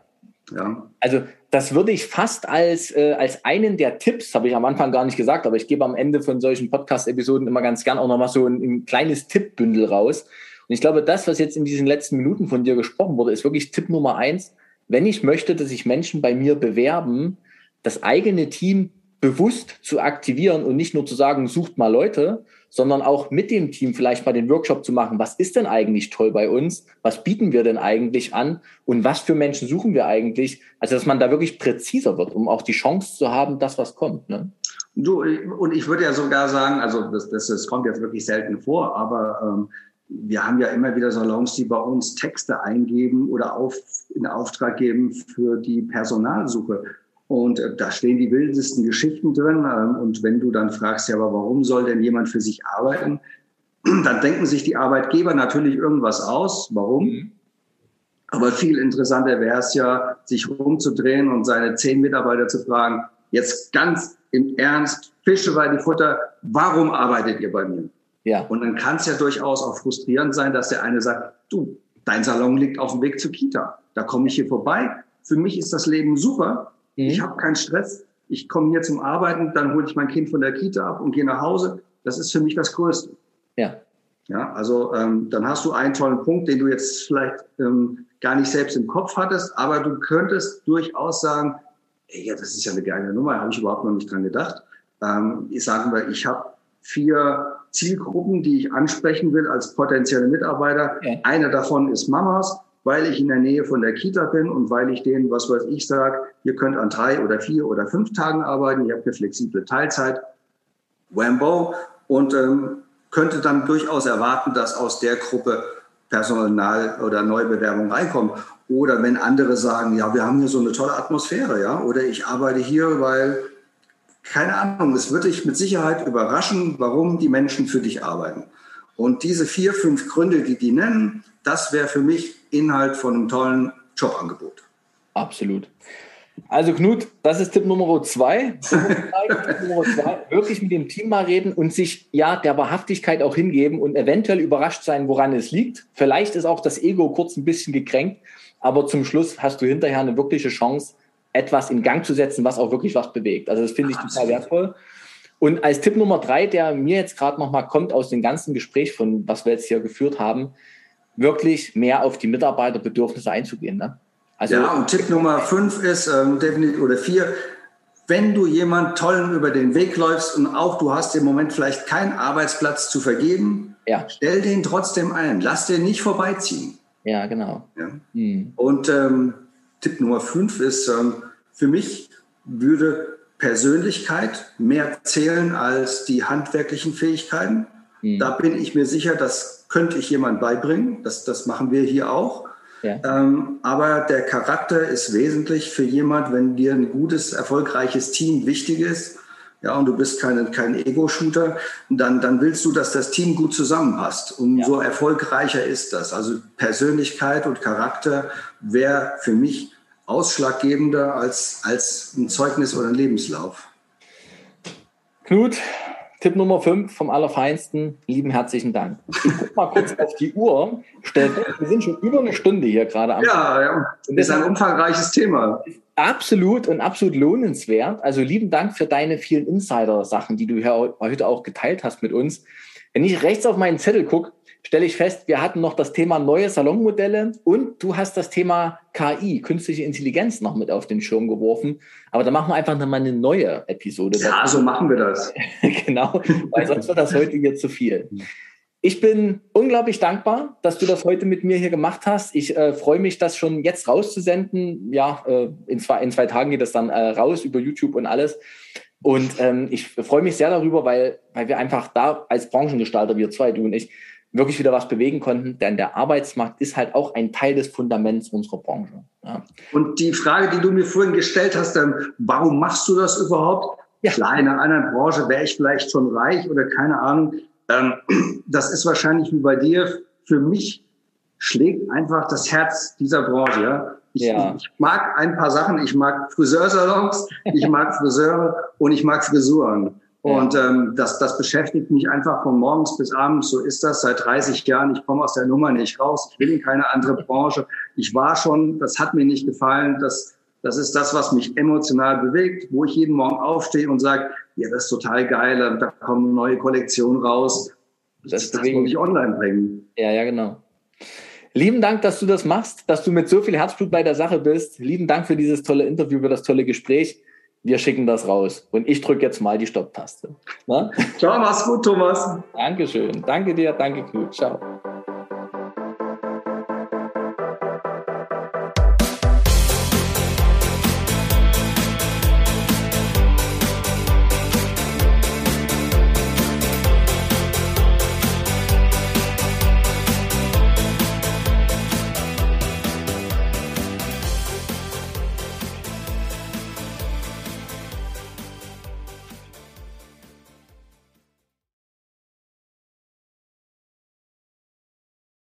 Speaker 1: Ja. Also das würde ich fast als, äh, als einen der Tipps, habe ich am Anfang gar nicht gesagt, aber ich gebe am Ende von solchen Podcast-Episoden immer ganz gern auch nochmal so ein, ein kleines Tippbündel raus. Und ich glaube, das, was jetzt in diesen letzten Minuten von dir gesprochen wurde, ist wirklich Tipp Nummer eins. Wenn ich möchte, dass sich Menschen bei mir bewerben, das eigene Team bewusst zu aktivieren und nicht nur zu sagen, sucht mal Leute, sondern auch mit dem Team vielleicht mal den Workshop zu machen. Was ist denn eigentlich toll bei uns? Was bieten wir denn eigentlich an? Und was für Menschen suchen wir eigentlich? Also, dass man da wirklich präziser wird, um auch die Chance zu haben, das, was kommt. Ne?
Speaker 2: Du, und ich würde ja sogar sagen, also das, das, das kommt jetzt wirklich selten vor, aber ähm, wir haben ja immer wieder Salons, die bei uns Texte eingeben oder auf, in Auftrag geben für die Personalsuche. Und äh, da stehen die wildesten Geschichten drin. Ähm, und wenn du dann fragst, ja, aber warum soll denn jemand für sich arbeiten? Dann denken sich die Arbeitgeber natürlich irgendwas aus. Warum? Mhm. Aber viel interessanter wäre es ja, sich rumzudrehen und seine zehn Mitarbeiter zu fragen, jetzt ganz im Ernst, Fische bei die Futter, warum arbeitet ihr bei mir? Ja. Und dann kann es ja durchaus auch frustrierend sein, dass der eine sagt, du, dein Salon liegt auf dem Weg zur Kita. Da komme ich hier vorbei. Für mich ist das Leben super. Mhm. Ich habe keinen Stress. Ich komme hier zum Arbeiten, dann hole ich mein Kind von der Kita ab und gehe nach Hause. Das ist für mich das Größte.
Speaker 1: Ja.
Speaker 2: Ja, also ähm, dann hast du einen tollen Punkt, den du jetzt vielleicht ähm, gar nicht selbst im Kopf hattest, aber du könntest durchaus sagen, ey, ja, das ist ja eine geile Nummer, habe ich überhaupt noch nicht dran gedacht. Ähm, ich sagen wir, ich habe vier Zielgruppen, die ich ansprechen will als potenzielle Mitarbeiter. Ja. Eine davon ist Mamas, weil ich in der Nähe von der Kita bin und weil ich denen, was weiß ich, sage, ihr könnt an drei oder vier oder fünf Tagen arbeiten, ihr habt eine flexible Teilzeit, Wambo, und ähm, könnte dann durchaus erwarten, dass aus der Gruppe Personal- oder Neubewerbung reinkommt. Oder wenn andere sagen, ja, wir haben hier so eine tolle Atmosphäre, ja, oder ich arbeite hier, weil keine Ahnung, es wird dich mit Sicherheit überraschen, warum die Menschen für dich arbeiten. Und diese vier, fünf Gründe, die die nennen, das wäre für mich Inhalt von einem tollen Jobangebot.
Speaker 1: Absolut. Also Knut, das ist Tipp Nummer zwei. Tipp Nummer zwei. Wirklich mit dem Team mal reden und sich ja der Wahrhaftigkeit auch hingeben und eventuell überrascht sein, woran es liegt. Vielleicht ist auch das Ego kurz ein bisschen gekränkt, aber zum Schluss hast du hinterher eine wirkliche Chance, etwas in Gang zu setzen, was auch wirklich was bewegt. Also das finde ich total wertvoll. Und als Tipp Nummer drei, der mir jetzt gerade nochmal kommt aus dem ganzen Gespräch, von was wir jetzt hier geführt haben, wirklich mehr auf die Mitarbeiterbedürfnisse einzugehen. Ne?
Speaker 2: Also, ja, und Tipp Nummer fünf ist, ähm, definitiv, oder vier, wenn du jemand Tollen über den Weg läufst und auch du hast im Moment vielleicht keinen Arbeitsplatz zu vergeben, ja. stell den trotzdem ein. Lass den nicht vorbeiziehen.
Speaker 1: Ja, genau. Ja.
Speaker 2: Hm. Und ähm, Tipp Nummer fünf ist, ähm, für mich würde Persönlichkeit mehr zählen als die handwerklichen Fähigkeiten. Mhm. Da bin ich mir sicher, das könnte ich jemand beibringen. Das, das machen wir hier auch. Ja. Ähm, aber der Charakter ist wesentlich für jemand, wenn dir ein gutes, erfolgreiches Team wichtig ist. Ja, und du bist kein, kein Ego-Shooter, dann, dann willst du, dass das Team gut zusammenpasst. Umso ja. erfolgreicher ist das. Also Persönlichkeit und Charakter wäre für mich ausschlaggebender als, als ein Zeugnis oder ein Lebenslauf.
Speaker 1: Knut, Tipp Nummer 5 vom Allerfeinsten, lieben herzlichen Dank. Ich guck mal kurz auf die Uhr. Wir sind schon über eine Stunde hier gerade am
Speaker 2: Ja, ja. Das ist ein umfangreiches Thema.
Speaker 1: Absolut und absolut lohnenswert. Also lieben Dank für deine vielen Insider-Sachen, die du heute auch geteilt hast mit uns. Wenn ich rechts auf meinen Zettel gucke, stelle ich fest, wir hatten noch das Thema neue Salonmodelle und du hast das Thema KI, künstliche Intelligenz, noch mit auf den Schirm geworfen. Aber da machen wir einfach nochmal eine neue Episode.
Speaker 2: Ja, so machen wir das.
Speaker 1: genau, weil sonst wird das heute hier zu viel. Ich bin unglaublich dankbar, dass du das heute mit mir hier gemacht hast. Ich äh, freue mich, das schon jetzt rauszusenden. Ja, äh, in, zwei, in zwei Tagen geht das dann äh, raus über YouTube und alles. Und ähm, ich freue mich sehr darüber, weil, weil wir einfach da als Branchengestalter, wir zwei, du und ich, wirklich wieder was bewegen konnten. Denn der Arbeitsmarkt ist halt auch ein Teil des Fundaments unserer Branche.
Speaker 2: Ja. Und die Frage, die du mir vorhin gestellt hast, dann, warum machst du das überhaupt? Ja. Klar, in einer anderen Branche wäre ich vielleicht schon reich oder keine Ahnung. Ähm, das ist wahrscheinlich wie bei dir. Für mich schlägt einfach das Herz dieser Branche. Ja? Ich, ja. ich mag ein paar Sachen. Ich mag Friseursalons, ich mag Friseure und ich mag Frisuren. Und ähm, das, das beschäftigt mich einfach von morgens bis abends. So ist das seit 30 Jahren. Ich komme aus der Nummer nicht raus. Ich will in keine andere Branche. Ich war schon, das hat mir nicht gefallen. Das, das ist das, was mich emotional bewegt, wo ich jeden Morgen aufstehe und sage, ja, das ist total geil, da kommen neue Kollektionen raus. Das, das muss ich online bringen.
Speaker 1: Ja, ja, genau. Lieben Dank, dass du das machst, dass du mit so viel Herzblut bei der Sache bist. Lieben Dank für dieses tolle Interview, für das tolle Gespräch. Wir schicken das raus. Und ich drücke jetzt mal die Stopptaste.
Speaker 2: Ciao, mach's gut, Thomas.
Speaker 1: Dankeschön. Danke dir, danke Knut. Ciao.